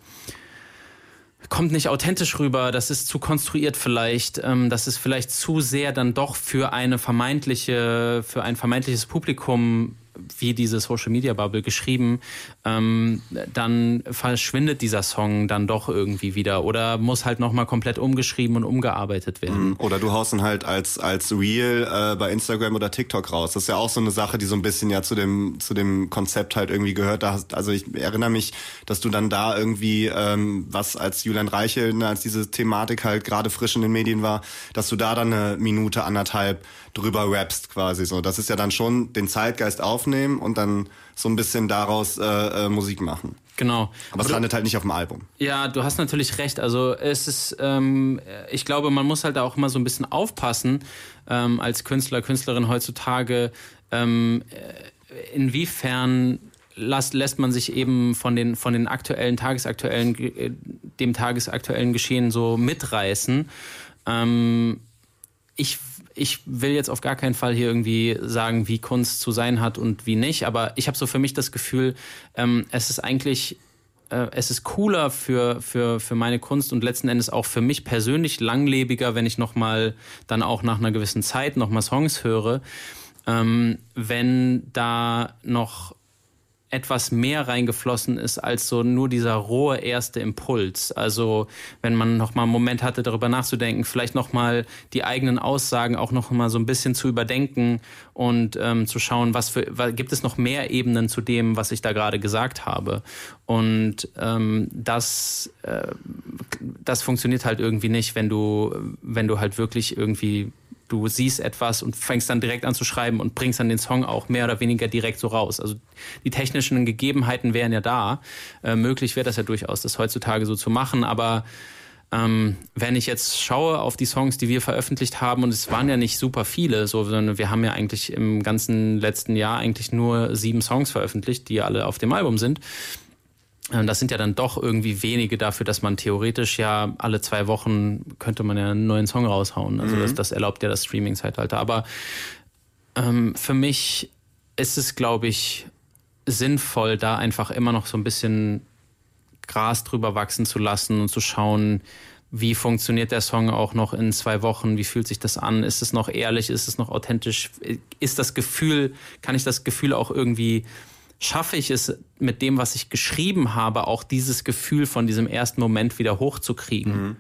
kommt nicht authentisch rüber, das ist zu konstruiert vielleicht, ähm, das ist vielleicht zu sehr dann doch für eine vermeintliche, für ein vermeintliches Publikum wie diese Social Media Bubble geschrieben, ähm, dann verschwindet dieser Song dann doch irgendwie wieder oder muss halt nochmal komplett umgeschrieben und umgearbeitet werden. Mhm. Oder du haust ihn halt als, als Reel äh, bei Instagram oder TikTok raus. Das ist ja auch so eine Sache, die so ein bisschen ja zu dem, zu dem Konzept halt irgendwie gehört. Da hast, also ich erinnere mich, dass du dann da irgendwie, ähm, was als Julian Reichel, ne, als diese Thematik halt gerade frisch in den Medien war, dass du da dann eine Minute, anderthalb drüber rappst quasi so. Das ist ja dann schon den Zeitgeist aufnehmen und dann so ein bisschen daraus äh, äh, Musik machen. Genau. Aber es landet halt nicht auf dem Album. Ja, du hast natürlich recht. Also es ist, ähm, ich glaube, man muss halt auch immer so ein bisschen aufpassen ähm, als Künstler, Künstlerin heutzutage, ähm, äh, inwiefern lässt, lässt man sich eben von den, von den aktuellen, tagesaktuellen, äh, dem tagesaktuellen Geschehen so mitreißen. Ähm, ich ich will jetzt auf gar keinen Fall hier irgendwie sagen, wie Kunst zu sein hat und wie nicht, aber ich habe so für mich das Gefühl, ähm, es ist eigentlich äh, es ist cooler für, für, für meine Kunst und letzten Endes auch für mich persönlich langlebiger, wenn ich nochmal dann auch nach einer gewissen Zeit nochmal Songs höre, ähm, wenn da noch etwas mehr reingeflossen ist als so nur dieser rohe erste Impuls. Also wenn man noch mal einen Moment hatte, darüber nachzudenken, vielleicht noch mal die eigenen Aussagen auch noch mal so ein bisschen zu überdenken und ähm, zu schauen, was für was, gibt es noch mehr Ebenen zu dem, was ich da gerade gesagt habe. Und ähm, das äh, das funktioniert halt irgendwie nicht, wenn du wenn du halt wirklich irgendwie du siehst etwas und fängst dann direkt an zu schreiben und bringst dann den Song auch mehr oder weniger direkt so raus. Also die technischen Gegebenheiten wären ja da. Äh, möglich wäre das ja durchaus, das heutzutage so zu machen, aber ähm, wenn ich jetzt schaue auf die Songs, die wir veröffentlicht haben, und es waren ja nicht super viele, so, sondern wir haben ja eigentlich im ganzen letzten Jahr eigentlich nur sieben Songs veröffentlicht, die alle auf dem Album sind. Ähm, das sind ja dann doch irgendwie wenige dafür, dass man theoretisch ja alle zwei Wochen könnte man ja einen neuen Song raushauen. Also mhm. das, das erlaubt ja das Streaming-Zeitalter. Aber ähm, für mich ist es, glaube ich, sinnvoll, da einfach immer noch so ein bisschen Gras drüber wachsen zu lassen und zu schauen, wie funktioniert der Song auch noch in zwei Wochen? Wie fühlt sich das an? Ist es noch ehrlich? Ist es noch authentisch? Ist das Gefühl, kann ich das Gefühl auch irgendwie schaffe ich es mit dem, was ich geschrieben habe, auch dieses Gefühl von diesem ersten Moment wieder hochzukriegen? Mhm.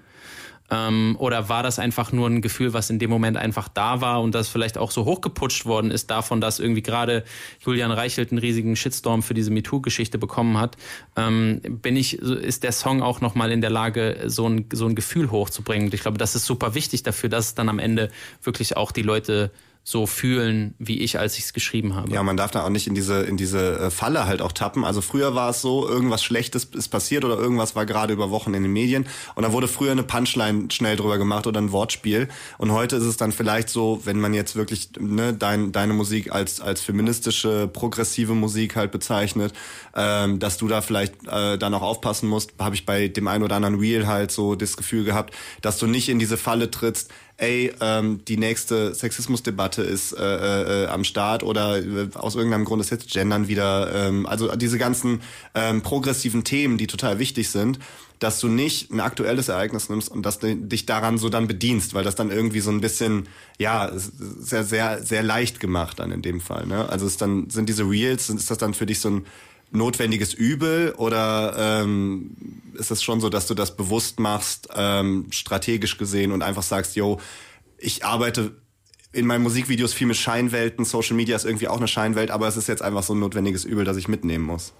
Ähm, oder war das einfach nur ein Gefühl, was in dem Moment einfach da war und das vielleicht auch so hochgeputscht worden ist davon, dass irgendwie gerade Julian Reichelt einen riesigen Shitstorm für diese MeToo-Geschichte bekommen hat? Ähm, bin ich, ist der Song auch nochmal in der Lage, so ein, so ein Gefühl hochzubringen? Und ich glaube, das ist super wichtig dafür, dass es dann am Ende wirklich auch die Leute so fühlen, wie ich, als ich es geschrieben habe. Ja, man darf da auch nicht in diese in diese äh, Falle halt auch tappen. Also früher war es so, irgendwas Schlechtes ist passiert oder irgendwas war gerade über Wochen in den Medien und da wurde früher eine Punchline schnell drüber gemacht oder ein Wortspiel und heute ist es dann vielleicht so, wenn man jetzt wirklich ne, dein, deine Musik als als feministische progressive Musik halt bezeichnet, ähm, dass du da vielleicht äh, dann auch aufpassen musst. Habe ich bei dem einen oder anderen Reel halt so das Gefühl gehabt, dass du nicht in diese Falle trittst ey, ähm, die nächste Sexismusdebatte ist äh, äh, am Start oder äh, aus irgendeinem Grund ist jetzt Gendern wieder, ähm, also diese ganzen ähm, progressiven Themen, die total wichtig sind, dass du nicht ein aktuelles Ereignis nimmst und dass du dich daran so dann bedienst, weil das dann irgendwie so ein bisschen, ja, sehr, sehr, sehr leicht gemacht dann in dem Fall. Ne? Also es dann sind diese Reels, ist das dann für dich so ein notwendiges Übel oder ähm, ist es schon so, dass du das bewusst machst, ähm, strategisch gesehen und einfach sagst, yo, ich arbeite in meinen Musikvideos viel mit Scheinwelten, Social Media ist irgendwie auch eine Scheinwelt, aber es ist jetzt einfach so ein notwendiges Übel, das ich mitnehmen muss.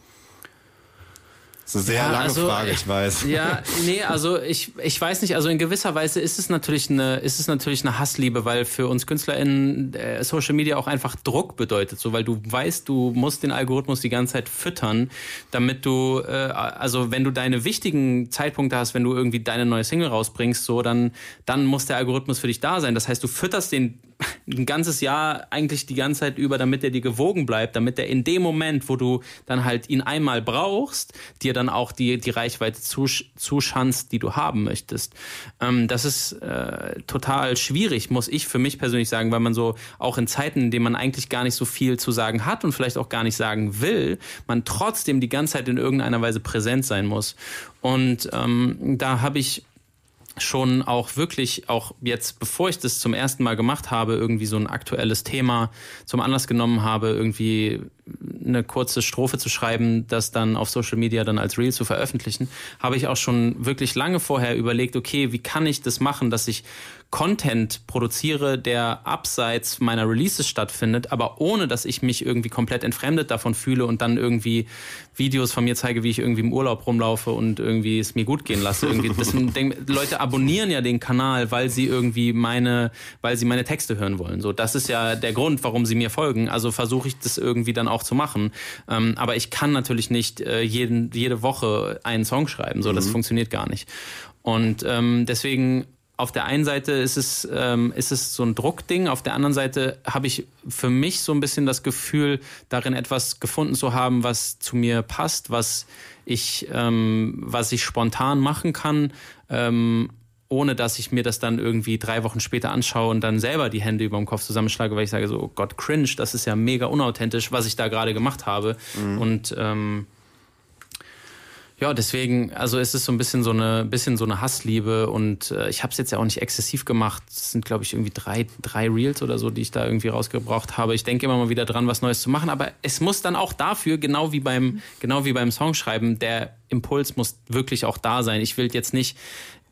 Das ist eine sehr ja, lange also, Frage, ich weiß. Ja, *laughs* nee, also ich, ich weiß nicht, also in gewisser Weise ist es natürlich eine, ist es natürlich eine Hassliebe, weil für uns KünstlerInnen äh, Social Media auch einfach Druck bedeutet, so weil du weißt, du musst den Algorithmus die ganze Zeit füttern, damit du, äh, also wenn du deine wichtigen Zeitpunkte hast, wenn du irgendwie deine neue Single rausbringst, so, dann, dann muss der Algorithmus für dich da sein. Das heißt, du fütterst den ein ganzes Jahr eigentlich die ganze Zeit über, damit er dir gewogen bleibt, damit er in dem Moment, wo du dann halt ihn einmal brauchst, dir dann auch die, die Reichweite zusch zuschanzt, die du haben möchtest. Ähm, das ist äh, total schwierig, muss ich für mich persönlich sagen, weil man so auch in Zeiten, in denen man eigentlich gar nicht so viel zu sagen hat und vielleicht auch gar nicht sagen will, man trotzdem die ganze Zeit in irgendeiner Weise präsent sein muss. Und ähm, da habe ich schon auch wirklich, auch jetzt, bevor ich das zum ersten Mal gemacht habe, irgendwie so ein aktuelles Thema zum Anlass genommen habe, irgendwie eine kurze Strophe zu schreiben, das dann auf Social Media dann als Reel zu veröffentlichen, habe ich auch schon wirklich lange vorher überlegt, okay, wie kann ich das machen, dass ich Content produziere, der abseits meiner Releases stattfindet, aber ohne, dass ich mich irgendwie komplett entfremdet davon fühle und dann irgendwie Videos von mir zeige, wie ich irgendwie im Urlaub rumlaufe und irgendwie es mir gut gehen lasse. Irgendwie, das, denk, Leute abonnieren ja den Kanal, weil sie irgendwie meine, weil sie meine Texte hören wollen. So, das ist ja der Grund, warum sie mir folgen. Also versuche ich das irgendwie dann auch zu machen. Ähm, aber ich kann natürlich nicht äh, jeden, jede Woche einen Song schreiben. So, das mhm. funktioniert gar nicht. Und ähm, deswegen auf der einen Seite ist es, ähm, ist es so ein Druckding, auf der anderen Seite habe ich für mich so ein bisschen das Gefühl, darin etwas gefunden zu haben, was zu mir passt, was ich, ähm, was ich spontan machen kann, ähm, ohne dass ich mir das dann irgendwie drei Wochen später anschaue und dann selber die Hände über dem Kopf zusammenschlage, weil ich sage so, oh Gott, cringe, das ist ja mega unauthentisch, was ich da gerade gemacht habe. Mhm. Und ähm, ja, deswegen, also es ist so ein bisschen so eine, bisschen so eine Hassliebe und äh, ich habe es jetzt ja auch nicht exzessiv gemacht. Es sind, glaube ich, irgendwie drei, drei Reels oder so, die ich da irgendwie rausgebraucht habe. Ich denke immer mal wieder dran, was Neues zu machen, aber es muss dann auch dafür, genau wie beim, genau wie beim Songschreiben, der Impuls muss wirklich auch da sein. Ich will jetzt nicht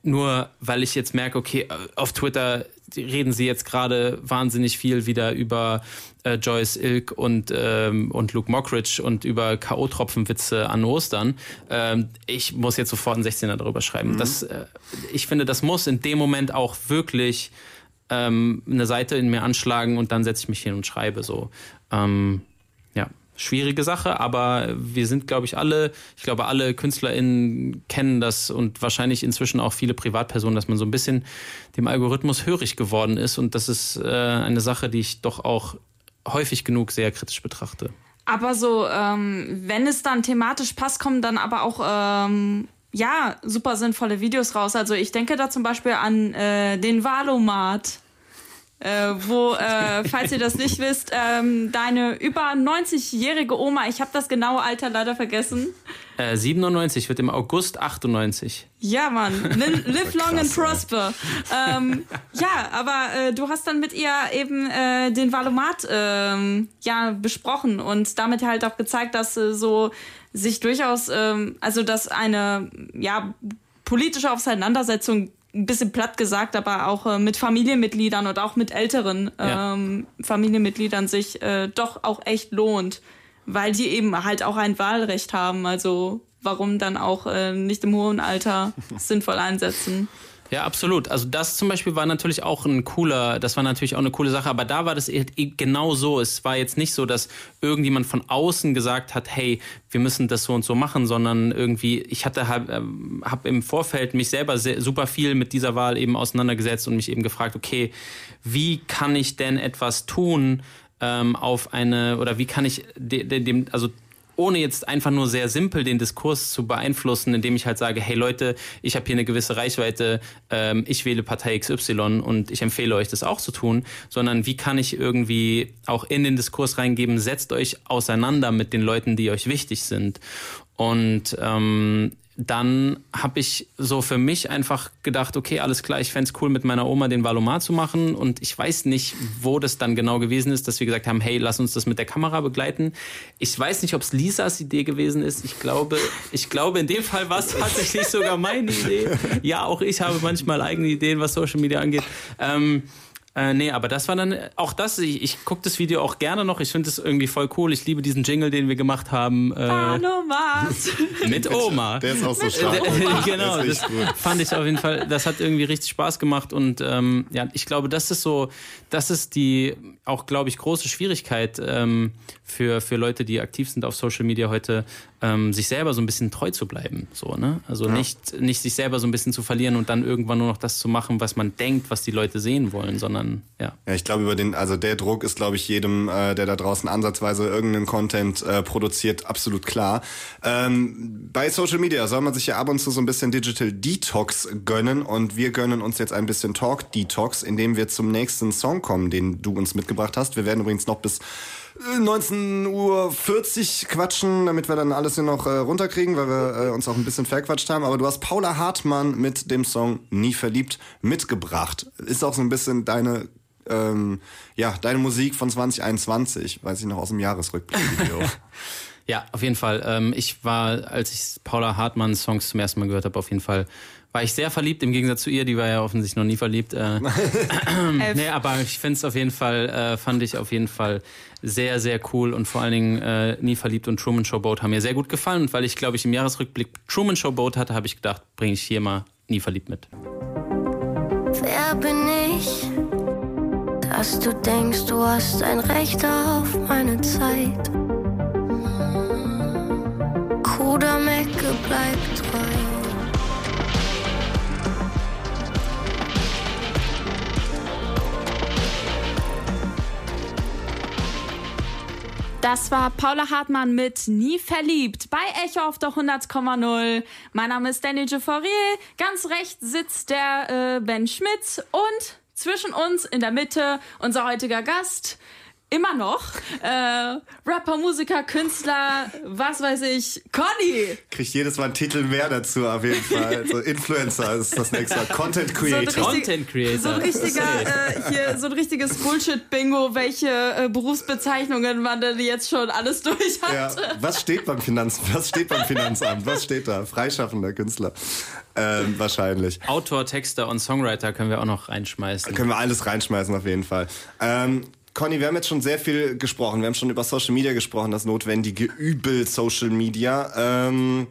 nur, weil ich jetzt merke, okay, auf Twitter reden sie jetzt gerade wahnsinnig viel wieder über äh, Joyce Ilk und, ähm, und Luke Mockridge und über K.O.-Tropfenwitze an Ostern. Ähm, ich muss jetzt sofort einen 16er darüber schreiben. Mhm. Das, äh, ich finde, das muss in dem Moment auch wirklich ähm, eine Seite in mir anschlagen und dann setze ich mich hin und schreibe so. Ähm, schwierige Sache, aber wir sind, glaube ich, alle, ich glaube, alle KünstlerInnen kennen das und wahrscheinlich inzwischen auch viele Privatpersonen, dass man so ein bisschen dem Algorithmus hörig geworden ist und das ist äh, eine Sache, die ich doch auch häufig genug sehr kritisch betrachte. Aber so, ähm, wenn es dann thematisch passt, kommen dann aber auch ähm, ja super sinnvolle Videos raus. Also ich denke da zum Beispiel an äh, den Valomat äh, wo, äh, falls ihr das nicht wisst, ähm, deine über 90-jährige Oma, ich habe das genaue Alter leider vergessen. Äh, 97 wird im August 98. Ja, Mann. Live, *laughs* live long and prosper. Ähm, ja, aber äh, du hast dann mit ihr eben äh, den Valomat ähm, ja besprochen und damit halt auch gezeigt, dass äh, so sich durchaus, ähm, also dass eine ja politische Auseinandersetzung ein bisschen platt gesagt, aber auch äh, mit Familienmitgliedern und auch mit älteren ja. ähm, Familienmitgliedern sich äh, doch auch echt lohnt, weil die eben halt auch ein Wahlrecht haben. Also warum dann auch äh, nicht im hohen Alter *laughs* sinnvoll einsetzen? Ja, absolut. Also das zum Beispiel war natürlich auch ein cooler, das war natürlich auch eine coole Sache, aber da war das genau so. Es war jetzt nicht so, dass irgendjemand von außen gesagt hat, hey, wir müssen das so und so machen, sondern irgendwie, ich hatte halt, ähm, habe im Vorfeld mich selber sehr, super viel mit dieser Wahl eben auseinandergesetzt und mich eben gefragt, okay, wie kann ich denn etwas tun, ähm, auf eine oder wie kann ich dem also ohne jetzt einfach nur sehr simpel den Diskurs zu beeinflussen, indem ich halt sage, hey Leute, ich habe hier eine gewisse Reichweite, ähm, ich wähle Partei XY und ich empfehle euch das auch zu tun, sondern wie kann ich irgendwie auch in den Diskurs reingeben, setzt euch auseinander mit den Leuten, die euch wichtig sind. Und ähm, dann habe ich so für mich einfach gedacht, okay, alles klar, ich fände cool, mit meiner Oma den Valomar zu machen. Und ich weiß nicht, wo das dann genau gewesen ist, dass wir gesagt haben, hey, lass uns das mit der Kamera begleiten. Ich weiß nicht, ob es Lisas Idee gewesen ist. Ich glaube, ich glaube, in dem Fall war es tatsächlich sogar meine Idee. Ja, auch ich habe manchmal eigene Ideen, was Social Media angeht. Ähm, äh, nee, aber das war dann auch das. Ich, ich gucke das Video auch gerne noch. Ich finde es irgendwie voll cool. Ich liebe diesen Jingle, den wir gemacht haben. Äh, *laughs* mit Oma. Der ist auch so stark. *laughs* genau, das fand ich auf jeden Fall. Das hat irgendwie richtig Spaß gemacht und ähm, ja, ich glaube, das ist so, das ist die auch, glaube ich, große Schwierigkeit ähm, für für Leute, die aktiv sind auf Social Media heute, ähm, sich selber so ein bisschen treu zu bleiben. So, ne? Also ja. nicht, nicht sich selber so ein bisschen zu verlieren und dann irgendwann nur noch das zu machen, was man denkt, was die Leute sehen wollen, sondern ja. Ja, ich glaube, über den, also der Druck ist, glaube ich, jedem, äh, der da draußen ansatzweise irgendeinen Content äh, produziert, absolut klar. Ähm, bei Social Media soll man sich ja ab und zu so ein bisschen Digital Detox gönnen und wir gönnen uns jetzt ein bisschen Talk Detox, indem wir zum nächsten Song kommen, den du uns mitgebracht hast. Wir werden übrigens noch bis 19.40 Uhr quatschen, damit wir dann alles hier noch äh, runterkriegen, weil wir äh, uns auch ein bisschen verquatscht haben. Aber du hast Paula Hartmann mit dem Song Nie verliebt mitgebracht. Ist auch so ein bisschen deine ähm, ja, deine Musik von 2021, weiß ich noch aus dem Jahresrückblick-Video. *laughs* Ja, auf jeden Fall. Ähm, ich war, als ich Paula Hartmanns Songs zum ersten Mal gehört habe, auf jeden Fall war ich sehr verliebt, im Gegensatz zu ihr, die war ja offensichtlich noch nie verliebt. Äh, *laughs* nee, aber ich finde es auf jeden Fall, äh, fand ich auf jeden Fall sehr, sehr cool und vor allen Dingen äh, Nie verliebt und Truman Show Boat haben mir sehr gut gefallen. Und weil ich, glaube ich, im Jahresrückblick Truman Show Boat hatte, habe ich gedacht, bringe ich hier mal Nie verliebt mit. Wer bin ich, dass du denkst, du hast ein Recht auf meine Zeit? Kuder Mecke bleibt treu. Das war Paula Hartmann mit Nie verliebt bei Echo auf der 100,0. Mein Name ist Danny Jefforier. Ganz rechts sitzt der äh, Ben Schmitz und zwischen uns in der Mitte unser heutiger Gast. Immer noch. Äh, Rapper, Musiker, Künstler, was weiß ich, Conny. Kriegt jedes Mal einen Titel mehr dazu, auf jeden Fall. So Influencer ist das nächste Mal. Content Creator. So ein richtig- Content Creator. So ein richtiger, äh, hier, so ein richtiges Bullshit-Bingo, welche äh, Berufsbezeichnungen man denn jetzt schon alles durch hat. Ja, was steht beim Finanz, was steht beim Finanzamt? Was steht da? Freischaffender Künstler. Ähm, wahrscheinlich. Autor, Texter und Songwriter können wir auch noch reinschmeißen. Können wir alles reinschmeißen auf jeden Fall. Ähm, Conny, wir haben jetzt schon sehr viel gesprochen. Wir haben schon über Social Media gesprochen, das notwendige Übel Social Media. Ähm,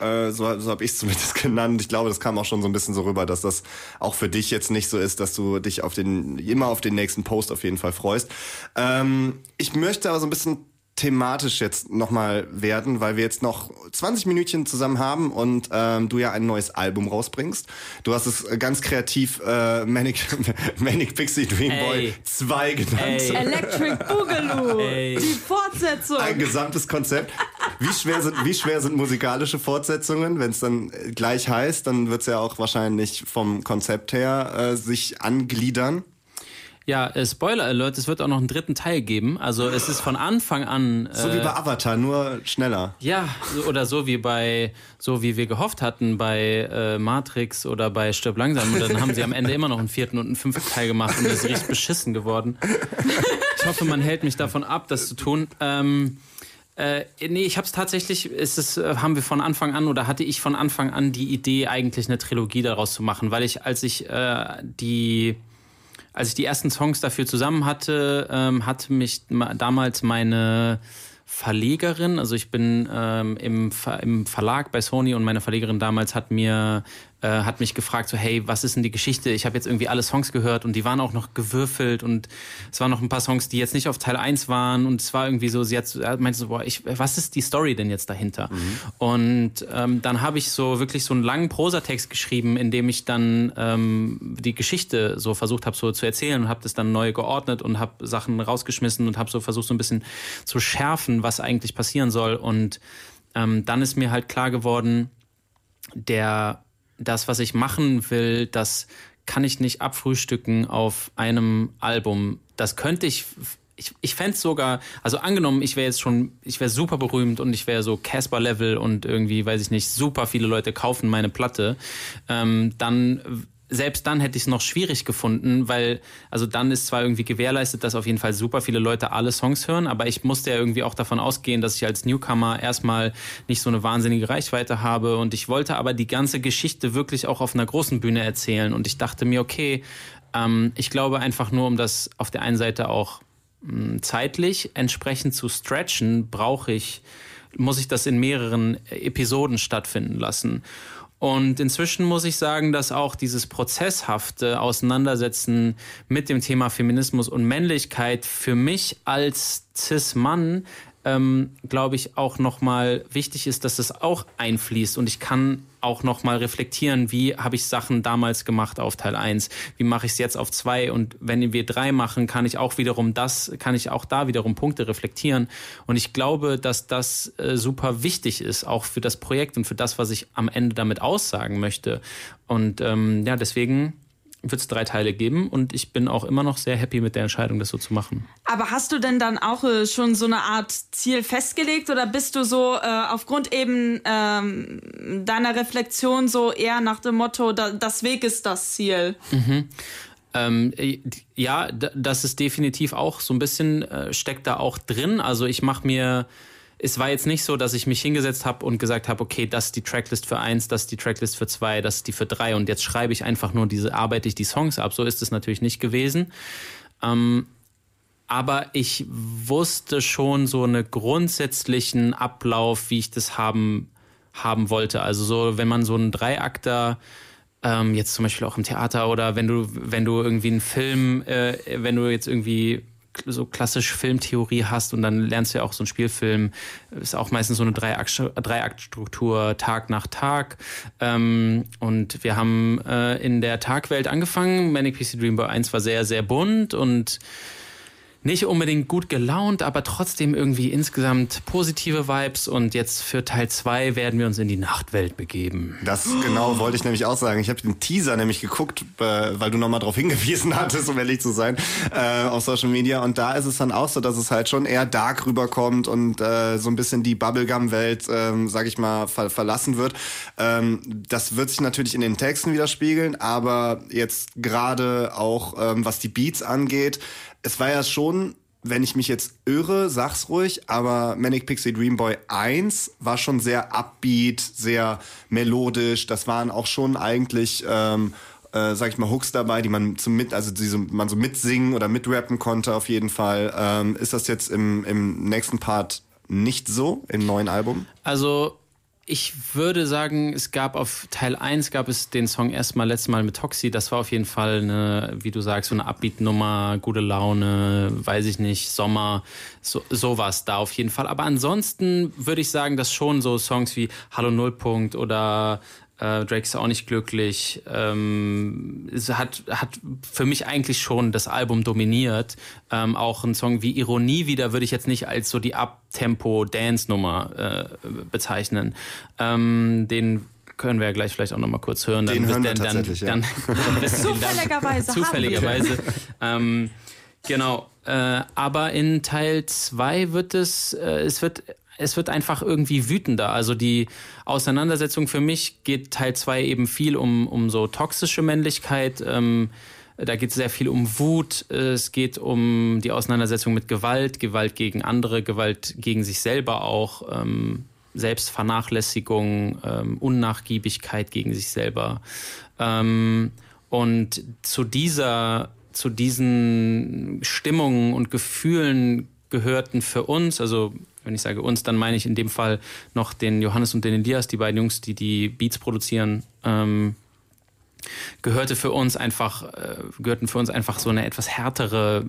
äh, so so habe ich es zumindest *laughs* genannt. Ich glaube, das kam auch schon so ein bisschen so rüber, dass das auch für dich jetzt nicht so ist, dass du dich auf den immer auf den nächsten Post auf jeden Fall freust. Ähm, ich möchte aber so ein bisschen thematisch jetzt nochmal werden, weil wir jetzt noch 20 Minütchen zusammen haben und ähm, du ja ein neues Album rausbringst. Du hast es ganz kreativ äh, Manic, *laughs* Manic Pixie Dream Boy Ey. 2 genannt. Ey. Electric Boogaloo, Ey. die Fortsetzung. Ein gesamtes Konzept. Wie schwer sind, wie schwer sind musikalische Fortsetzungen? Wenn es dann äh, gleich heißt, dann wird es ja auch wahrscheinlich vom Konzept her äh, sich angliedern. Ja, äh, Spoiler Alert, es wird auch noch einen dritten Teil geben. Also es ist von Anfang an. So wie bei Avatar, nur schneller. Ja, oder so wie bei, so wie wir gehofft hatten bei äh, Matrix oder bei Stirb langsam. Und dann haben sie am Ende immer noch einen vierten und einen fünften Teil gemacht und das ist richtig beschissen geworden. Ich hoffe, man hält mich davon ab, das zu tun. Ähm, äh, nee, ich habe es tatsächlich, ist es, äh, haben wir von Anfang an oder hatte ich von Anfang an die Idee, eigentlich eine Trilogie daraus zu machen, weil ich, als ich äh, die als ich die ersten Songs dafür zusammen hatte, ähm, hatte mich ma- damals meine Verlegerin, also ich bin ähm, im, Ver im Verlag bei Sony und meine Verlegerin damals hat mir äh, hat mich gefragt so hey was ist denn die Geschichte? Ich habe jetzt irgendwie alle Songs gehört und die waren auch noch gewürfelt und es waren noch ein paar Songs die jetzt nicht auf Teil 1 waren und es war irgendwie so sie hat meinte so boah ich was ist die Story denn jetzt dahinter? Und ähm, dann habe ich so wirklich so einen langen Prosatext geschrieben in dem ich dann ähm, die Geschichte so versucht habe so zu erzählen und habe das dann neu geordnet und habe Sachen rausgeschmissen und habe so versucht so ein bisschen zu schärfen was eigentlich passieren soll. Und ähm, dann ist mir halt klar geworden der das, was ich machen will, das kann ich nicht abfrühstücken auf einem Album. Das könnte ich. Ich, ich fände sogar, also angenommen, ich wäre jetzt schon, ich wäre super berühmt und ich wäre so Casper-Level und irgendwie, weiß ich nicht, super viele Leute kaufen meine Platte, ähm, dann selbst dann hätte ich es noch schwierig gefunden, weil, also dann ist zwar irgendwie gewährleistet, dass auf jeden Fall super viele Leute alle Songs hören, aber ich musste ja irgendwie auch davon ausgehen, dass ich als Newcomer erstmal nicht so eine wahnsinnige Reichweite habe und ich wollte aber die ganze Geschichte wirklich auch auf einer großen Bühne erzählen und ich dachte mir, okay, ähm, ich glaube einfach nur, um das auf der einen Seite auch mh, zeitlich entsprechend zu stretchen, brauche ich, muss ich das in mehreren Episoden stattfinden lassen. Und inzwischen muss ich sagen, dass auch dieses prozesshafte Auseinandersetzen mit dem Thema Feminismus und Männlichkeit für mich als Cis-Mann, ähm, glaube ich, auch nochmal wichtig ist, dass es auch einfließt. Und ich kann auch nochmal reflektieren, wie habe ich Sachen damals gemacht auf Teil 1, wie mache ich es jetzt auf 2 und wenn wir drei machen, kann ich auch wiederum das, kann ich auch da wiederum Punkte reflektieren. Und ich glaube, dass das äh, super wichtig ist, auch für das Projekt und für das, was ich am Ende damit aussagen möchte. Und ähm, ja, deswegen wird es drei Teile geben und ich bin auch immer noch sehr happy mit der Entscheidung, das so zu machen. Aber hast du denn dann auch äh, schon so eine Art Ziel festgelegt oder bist du so äh, aufgrund eben ähm, deiner Reflexion so eher nach dem Motto, da, das Weg ist das Ziel? Ähm, äh, ja, das ist definitiv auch so ein bisschen, äh, steckt da auch drin. Also ich mache mir, es war jetzt nicht so, dass ich mich hingesetzt habe und gesagt habe, okay, das ist die Tracklist für eins, das ist die Tracklist für zwei, das ist die für drei und jetzt schreibe ich einfach nur diese, arbeite ich die Songs ab. So ist es natürlich nicht gewesen. Ähm, aber ich wusste schon so einen grundsätzlichen Ablauf, wie ich das haben, haben wollte. Also so, wenn man so einen Dreiakter ähm, jetzt zum Beispiel auch im Theater oder wenn du, wenn du irgendwie einen Film, äh, wenn du jetzt irgendwie so klassisch Filmtheorie hast und dann lernst du ja auch so einen Spielfilm, ist auch meistens so eine Dreiaktstruktur, Tag nach Tag. Ähm, und wir haben äh, in der Tagwelt angefangen. Manic PC Dream Boy 1 war sehr, sehr bunt und nicht unbedingt gut gelaunt, aber trotzdem irgendwie insgesamt positive Vibes. Und jetzt für Teil 2 werden wir uns in die Nachtwelt begeben. Das genau wollte ich nämlich auch sagen. Ich habe den Teaser nämlich geguckt, äh, weil du nochmal darauf *laughs* hingewiesen hattest, um ehrlich zu sein, äh, auf Social Media. Und da ist es dann auch so, dass es halt schon eher dark rüberkommt und äh, so ein bisschen die Bubblegum-Welt, ähm, sag ich mal, ver verlassen wird. Ähm, das wird sich natürlich in den Texten widerspiegeln, aber jetzt gerade auch, ähm, was die Beats angeht, es war ja schon, wenn ich mich jetzt irre, sag's ruhig, aber Manic Pixie Dream Boy 1 war schon sehr upbeat, sehr melodisch. Das waren auch schon eigentlich, ähm, äh, sag ich mal, Hooks dabei, die man zum mit, also die so, man so mitsingen oder mitrappen konnte auf jeden Fall. Ähm, ist das jetzt im, im nächsten Part nicht so im neuen Album? Also ich würde sagen, es gab auf Teil 1 gab es den Song erstmal letztes Mal mit Toxi. Das war auf jeden Fall eine, wie du sagst, so eine Upbeat-Nummer, gute Laune, weiß ich nicht, Sommer, so, sowas da auf jeden Fall. Aber ansonsten würde ich sagen, dass schon so Songs wie Hallo Nullpunkt oder äh, Drake ist auch nicht glücklich. Ähm, es hat, hat für mich eigentlich schon das Album dominiert. Ähm, auch ein Song wie Ironie wieder würde ich jetzt nicht als so die Abtempo-Dance-Nummer äh, bezeichnen. Ähm, den können wir ja gleich vielleicht auch noch mal kurz hören. Den dann, hören wir dann, tatsächlich, dann, ja. dann, *laughs* Zufälligerweise. *laughs* Zufälligerweise. ähm, genau. Äh, aber in Teil 2 wird es, äh, es wird es wird einfach irgendwie wütender. Also die Auseinandersetzung für mich geht Teil 2 eben viel um, um so toxische Männlichkeit. Ähm, da geht es sehr viel um Wut. Es geht um die Auseinandersetzung mit Gewalt, Gewalt gegen andere, Gewalt gegen sich selber auch, ähm, Selbstvernachlässigung, ähm, Unnachgiebigkeit gegen sich selber. Ähm, und zu dieser, zu diesen Stimmungen und Gefühlen gehörten für uns, also wenn ich sage uns, dann meine ich in dem Fall noch den Johannes und den Elias, die beiden Jungs, die die Beats produzieren. Ähm, gehörte für uns einfach, äh, gehörten für uns einfach so eine etwas härtere,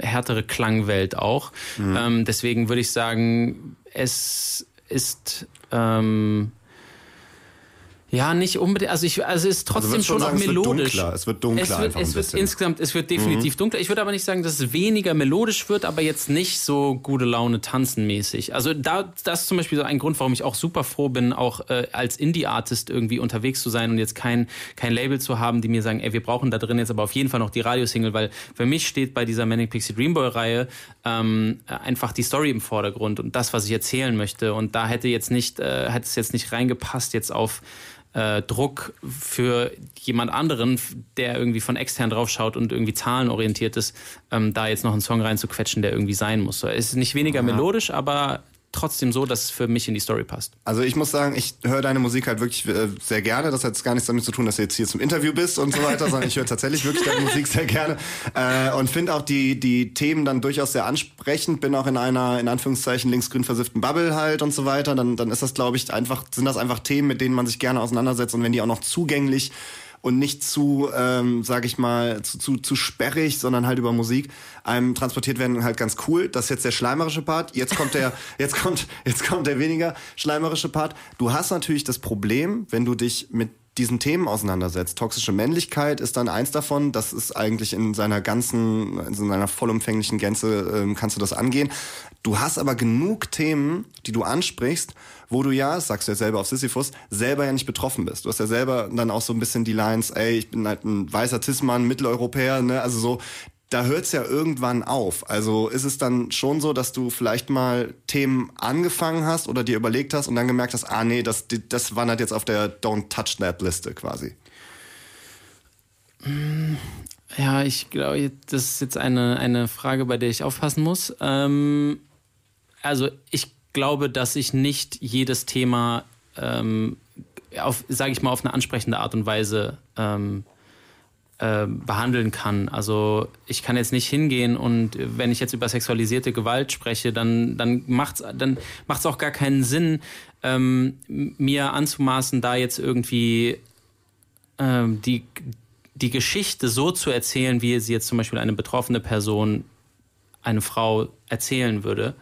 härtere Klangwelt auch. Mhm. Ähm, deswegen würde ich sagen, es ist ähm, ja, nicht unbedingt. Also, ich, also es ist trotzdem also schon, sagen, noch melodisch. Es wird dunkler. Es wird, es wird insgesamt, es wird definitiv mhm. dunkler. Ich würde aber nicht sagen, dass es weniger melodisch wird, aber jetzt nicht so gute Laune tanzenmäßig. Also da, das ist zum Beispiel so ein Grund, warum ich auch super froh bin, auch äh, als Indie-Artist irgendwie unterwegs zu sein und jetzt kein, kein Label zu haben, die mir sagen, ey, wir brauchen da drin jetzt aber auf jeden Fall noch die Radiosingle, weil für mich steht bei dieser Manic Pixie Dreamboy-Reihe ähm, einfach die Story im Vordergrund und das, was ich erzählen möchte. Und da hätte jetzt nicht, äh, hätte es jetzt nicht reingepasst, jetzt auf äh, Druck für jemand anderen, der irgendwie von extern drauf schaut und irgendwie zahlenorientiert ist, ähm, da jetzt noch einen Song reinzuquetschen, der irgendwie sein muss. Es ist nicht weniger ja. melodisch, aber trotzdem so, dass es für mich in die Story passt. Also ich muss sagen, ich höre deine Musik halt wirklich äh, sehr gerne. Das hat jetzt gar nichts damit zu tun, dass du jetzt hier zum Interview bist und so weiter, sondern ich höre tatsächlich wirklich deine Musik sehr gerne äh, und finde auch die die Themen dann durchaus sehr ansprechend. Bin auch in einer in Anführungszeichen linksgrün versifften Bubble halt und so weiter. Dann dann ist das glaube ich einfach sind das einfach Themen, mit denen man sich gerne auseinandersetzt und wenn die auch noch zugänglich und nicht zu, ähm, sage ich mal, zu, zu, zu sperrig, sondern halt über Musik einem transportiert werden, halt ganz cool. Das ist jetzt der schleimerische Part. Jetzt kommt der, *laughs* jetzt kommt, jetzt kommt der weniger schleimerische Part. Du hast natürlich das Problem, wenn du dich mit diesen Themen auseinandersetzt. Toxische Männlichkeit ist dann eins davon. Das ist eigentlich in seiner ganzen, in seiner vollumfänglichen Gänze ähm, kannst du das angehen. Du hast aber genug Themen, die du ansprichst, wo du ja, sagst du ja selber auf Sisyphus, selber ja nicht betroffen bist. Du hast ja selber dann auch so ein bisschen die Lines, ey, ich bin halt ein weißer Tissmann, Mitteleuropäer, ne, also so, da hört's ja irgendwann auf. Also ist es dann schon so, dass du vielleicht mal Themen angefangen hast oder dir überlegt hast und dann gemerkt hast, ah nee, das, das wandert jetzt auf der Don't Touch That Liste quasi. Ja, ich glaube, das ist jetzt eine, eine Frage, bei der ich aufpassen muss. Ähm, also ich glaube, dass ich nicht jedes Thema ähm, auf, sage ich mal, auf eine ansprechende Art und Weise ähm, äh, behandeln kann. Also ich kann jetzt nicht hingehen und wenn ich jetzt über sexualisierte Gewalt spreche, dann, dann macht es dann macht's auch gar keinen Sinn, ähm, mir anzumaßen, da jetzt irgendwie ähm, die, die Geschichte so zu erzählen, wie sie jetzt zum Beispiel eine betroffene Person, eine Frau erzählen würde.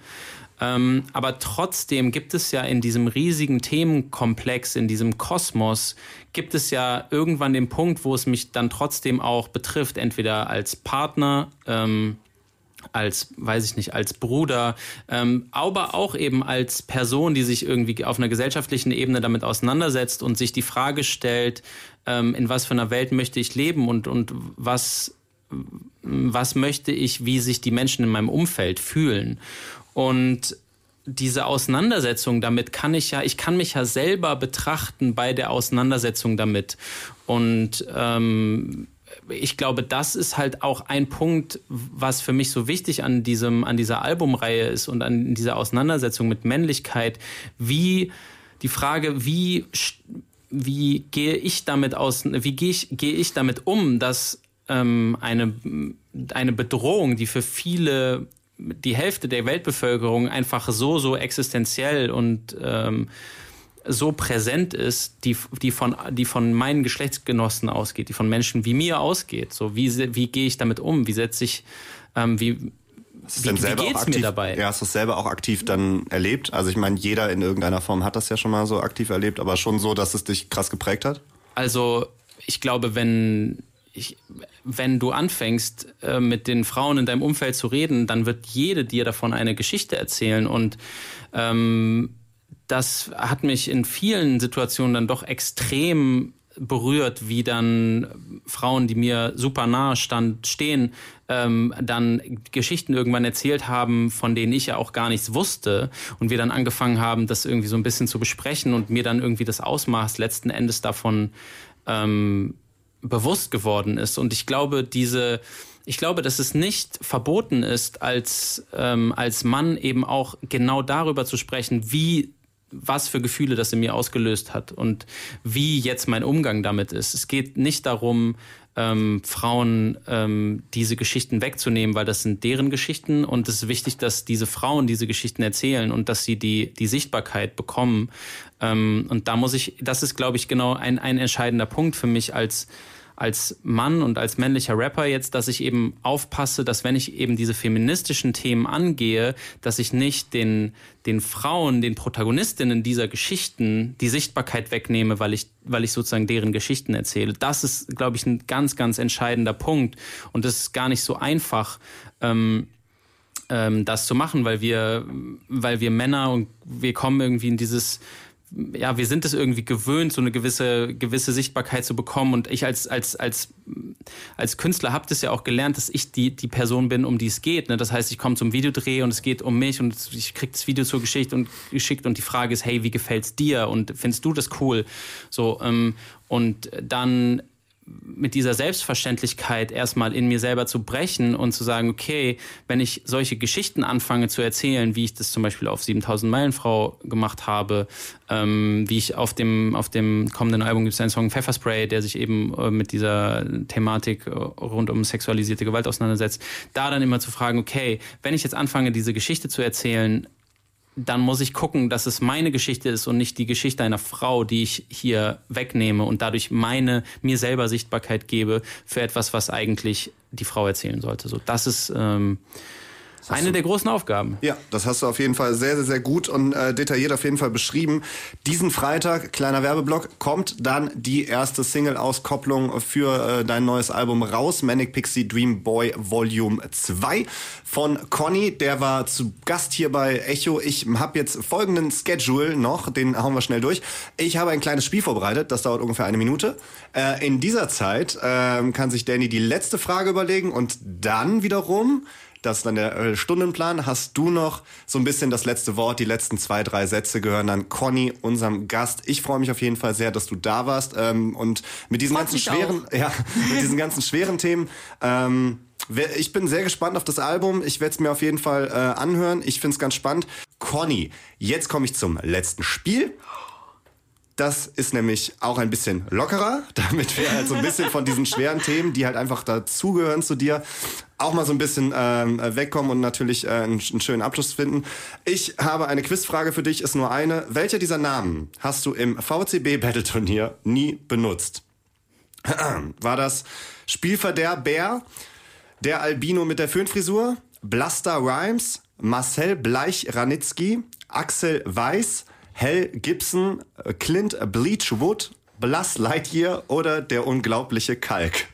Ähm, aber trotzdem gibt es ja in diesem riesigen Themenkomplex, in diesem Kosmos, gibt es ja irgendwann den Punkt, wo es mich dann trotzdem auch betrifft, entweder als Partner, ähm, als, weiß ich nicht, als Bruder, ähm, aber auch eben als Person, die sich irgendwie auf einer gesellschaftlichen Ebene damit auseinandersetzt und sich die Frage stellt, ähm, in was für einer Welt möchte ich leben und, und was, was möchte ich, wie sich die Menschen in meinem Umfeld fühlen. Und diese Auseinandersetzung damit kann ich ja, ich kann mich ja selber betrachten bei der Auseinandersetzung damit. Und ähm, ich glaube, das ist halt auch ein Punkt, was für mich so wichtig an diesem, an dieser Albumreihe ist und an dieser Auseinandersetzung mit Männlichkeit, wie die Frage, wie, wie gehe ich damit aus, wie gehe ich, gehe ich damit um, dass ähm, eine, eine Bedrohung, die für viele die Hälfte der Weltbevölkerung einfach so, so existenziell und ähm, so präsent ist, die, die, von, die von meinen Geschlechtsgenossen ausgeht, die von Menschen wie mir ausgeht. So, wie, wie gehe ich damit um? Wie setze ich, ähm, wie, wie, wie geht's aktiv, mir dabei? Ja, hast du es selber auch aktiv dann erlebt? Also ich meine, jeder in irgendeiner Form hat das ja schon mal so aktiv erlebt, aber schon so, dass es dich krass geprägt hat? Also ich glaube, wenn ich, wenn du anfängst, äh, mit den Frauen in deinem Umfeld zu reden, dann wird jede dir davon eine Geschichte erzählen. Und ähm, das hat mich in vielen Situationen dann doch extrem berührt, wie dann Frauen, die mir super nahe stand, stehen, ähm, dann Geschichten irgendwann erzählt haben, von denen ich ja auch gar nichts wusste und wir dann angefangen haben, das irgendwie so ein bisschen zu besprechen und mir dann irgendwie das Ausmaß letzten Endes davon ähm, bewusst geworden ist. Und ich glaube, diese, ich glaube, dass es nicht verboten ist, als, ähm, als Mann eben auch genau darüber zu sprechen, wie was für Gefühle das in mir ausgelöst hat und wie jetzt mein Umgang damit ist. Es geht nicht darum, ähm, Frauen ähm, diese Geschichten wegzunehmen, weil das sind deren Geschichten und es ist wichtig, dass diese Frauen diese Geschichten erzählen und dass sie die, die Sichtbarkeit bekommen. Ähm, und da muss ich, das ist, glaube ich, genau ein, ein entscheidender Punkt für mich als als Mann und als männlicher Rapper jetzt, dass ich eben aufpasse, dass wenn ich eben diese feministischen Themen angehe, dass ich nicht den, den Frauen, den Protagonistinnen dieser Geschichten die Sichtbarkeit wegnehme, weil ich, weil ich sozusagen deren Geschichten erzähle. Das ist, glaube ich, ein ganz, ganz entscheidender Punkt. Und das ist gar nicht so einfach. Ähm, ähm, das zu machen, weil wir, weil wir Männer und wir kommen irgendwie in dieses ja, wir sind es irgendwie gewöhnt, so eine gewisse, gewisse Sichtbarkeit zu bekommen. Und ich als, als, als, als Künstler habe das ja auch gelernt, dass ich die, die Person bin, um die es geht. Ne? Das heißt, ich komme zum Videodreh und es geht um mich und ich krieg das Video zur Geschichte und geschickt und die Frage ist, hey, wie gefällt's dir und findest du das cool? So, ähm, und dann mit dieser Selbstverständlichkeit erstmal in mir selber zu brechen und zu sagen, okay, wenn ich solche Geschichten anfange zu erzählen, wie ich das zum Beispiel auf 7000 Meilen Frau gemacht habe, ähm, wie ich auf dem, auf dem kommenden Album gibt es einen Song Pfefferspray, der sich eben äh, mit dieser Thematik äh, rund um sexualisierte Gewalt auseinandersetzt, da dann immer zu fragen, okay, wenn ich jetzt anfange, diese Geschichte zu erzählen, dann muss ich gucken, dass es meine Geschichte ist und nicht die Geschichte einer Frau, die ich hier wegnehme und dadurch meine mir selber Sichtbarkeit gebe für etwas, was eigentlich die Frau erzählen sollte. So, das ist ähm, eine der großen Aufgaben. Ja, das hast du auf jeden Fall sehr, sehr, sehr gut und äh, detailliert auf jeden Fall beschrieben. Diesen Freitag, kleiner Werbeblock, kommt dann die erste Single-Auskopplung für äh, dein neues Album raus, Manic Pixie Dream Boy Volume 2 von Conny. Der war zu Gast hier bei Echo. Ich habe jetzt folgenden Schedule noch, den hauen wir schnell durch. Ich habe ein kleines Spiel vorbereitet, das dauert ungefähr eine Minute. Äh, in dieser Zeit äh, kann sich Danny die letzte Frage überlegen und dann wiederum Das ist dann der äh, Stundenplan. Hast du noch so ein bisschen das letzte Wort? Die letzten zwei, drei Sätze gehören dann Conny, unserem Gast. Ich freue mich auf jeden Fall sehr, dass du da warst. Ähm, und mit diesen Freut ganzen schweren, *laughs* ja, mit diesen ganzen schweren Themen. Ähm, ich bin sehr gespannt auf das Album. Ich werde es mir auf jeden Fall äh, anhören. Ich finde es ganz spannend. Conny, jetzt komme ich zum letzten Spiel. Das ist nämlich auch ein bisschen lockerer, *laughs* damit wir halt so ein bisschen von diesen schweren Themen, die halt einfach dazugehören zu dir, auch mal so ein bisschen ähm, wegkommen und natürlich äh, einen, einen schönen Abschluss finden. Ich habe eine Quizfrage für dich, ist nur eine. Welcher dieser Namen hast du im VCB Battle Turnier nie benutzt? *clears throat* War das Spielverderber, der Albino mit der Föhnfrisur, Blaster Rhymes, Marcel Bleich-Ranitzky, Axel Weiß, Hell Gibson, äh, Clint Bleachwood, Blas Lightyear oder der unglaubliche Kalk?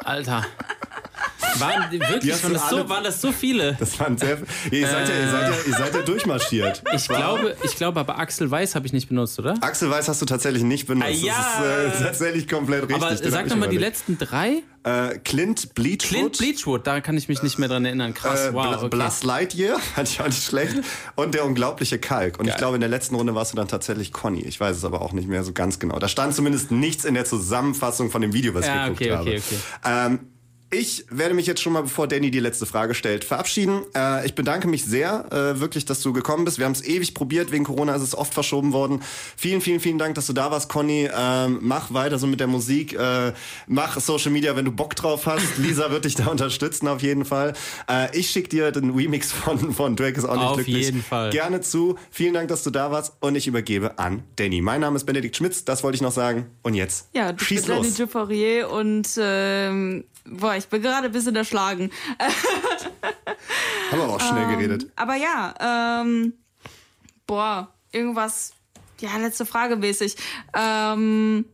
Alter. Waren, wirklich, waren das, so, waren das so viele? Das waren sehr. Ihr seid, ja, ihr, seid ja, ihr seid ja durchmarschiert. *laughs* Ich glaube, ich glaube, aber Axel Weiß habe ich nicht benutzt, oder? Axel Weiß hast du tatsächlich nicht benutzt. Ah, ja. Das ist äh, tatsächlich komplett richtig. aber Den sag doch mal die letzten drei. Äh, Clint Bleachwood. Clint Bleachwood, da kann ich mich nicht mehr dran erinnern. Krass, Äh, wow. Okay. Blas Lightyear, *laughs* fand ich auch nicht schlecht. Und der unglaubliche Kalk. Und ich Geil. glaube, in der letzten Runde warst du dann tatsächlich Conny. Ich weiß es aber auch nicht mehr so ganz genau. Da stand zumindest nichts in der Zusammenfassung von dem Video, was Ja, ich geguckt okay, habe. okay, okay. Ähm, ich werde mich jetzt schon mal, bevor Danny die letzte Frage stellt, verabschieden. Äh, ich bedanke mich sehr, äh, wirklich, dass du gekommen bist. Wir haben es ewig probiert, wegen Corona ist es oft verschoben worden. Vielen, vielen, vielen Dank, dass du da warst, Conny. Ähm, mach weiter so mit der Musik. Äh, mach Social Media, wenn du Bock drauf hast. *laughs* Lisa wird dich da unterstützen auf jeden Fall. Äh, ich schicke dir den Remix von, von Drake ist auch nicht Auf glücklich. jeden Fall. Gerne zu. Vielen Dank, dass du da warst. Und ich übergebe an Danny. Mein Name ist Benedikt Schmitz, das wollte ich noch sagen. Und jetzt Ja, du schieß bist Danny los. Duporier und ähm, boah, ich bin gerade ein bisschen erschlagen. Haben wir aber auch schnell geredet. Aber ja, ähm, boah, irgendwas, ja, letzte Frage mäßig. Ähm,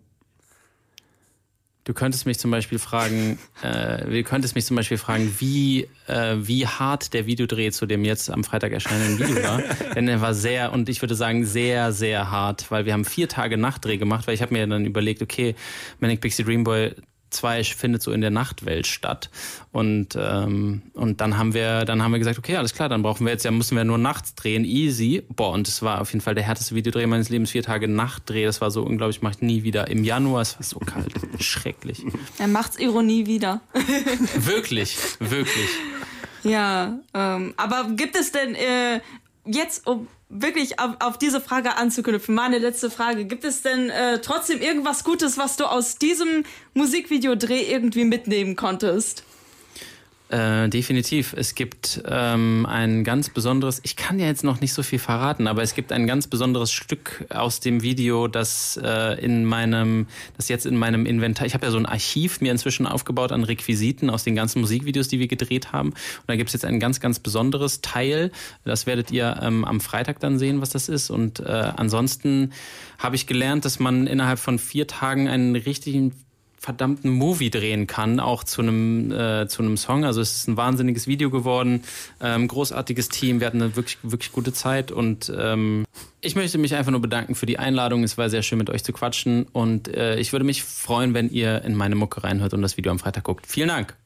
Du könntest mich zum Beispiel fragen, äh, du könntest mich zum Beispiel fragen, wie, äh, wie hart der Videodreh zu dem jetzt am Freitag erscheinenden Video war. *laughs* Denn er war sehr, und ich würde sagen, sehr, sehr hart, weil wir haben vier Tage Nachtdreh gemacht, weil ich habe mir dann überlegt, okay, Manic Pixie Dream Boy 2 findet so in der Nachtwelt statt. Und, ähm, und dann haben wir, dann haben wir gesagt, okay, alles klar, dann brauchen wir jetzt, ja, müssen wir nur nachts drehen, easy. Boah, und das war auf jeden Fall der härteste Videodreh meines Lebens, vier Tage Nachtdreh, das war so unglaublich, mach ich nie wieder. Im Januar, es war so kalt, *laughs* schrecklich. er macht's Ironie wieder. *laughs* Wirklich, wirklich. Ja, ähm, aber gibt es denn äh, jetzt, um wirklich auf, auf diese Frage anzuknüpfen, meine letzte Frage, gibt es denn äh, trotzdem irgendwas Gutes, was du aus diesem Musikvideodreh irgendwie mitnehmen konntest? Äh, definitiv. Es gibt ähm, ein ganz besonderes, ich kann ja jetzt noch nicht so viel verraten, aber es gibt ein ganz besonderes Stück aus dem Video, das äh, in meinem, das jetzt in meinem Inventar, ich habe ja so ein Archiv mir inzwischen aufgebaut an Requisiten aus den ganzen Musikvideos, die wir gedreht haben. Und da gibt es jetzt ein ganz, ganz besonderes Teil. Das werdet ihr ähm, am Freitag dann sehen, was das ist. Und äh, ansonsten habe ich gelernt, dass man innerhalb von vier Tagen einen richtigen verdammten Movie drehen kann, auch zu einem äh, zu einem Song. Also es ist ein wahnsinniges Video geworden, ähm, großartiges Team. Wir hatten eine wirklich wirklich gute Zeit und ähm, ich möchte mich einfach nur bedanken für die Einladung. Es war sehr schön mit euch zu quatschen und äh, ich würde mich freuen, wenn ihr in meine Mucke reinhört und das Video am Freitag guckt. Vielen Dank.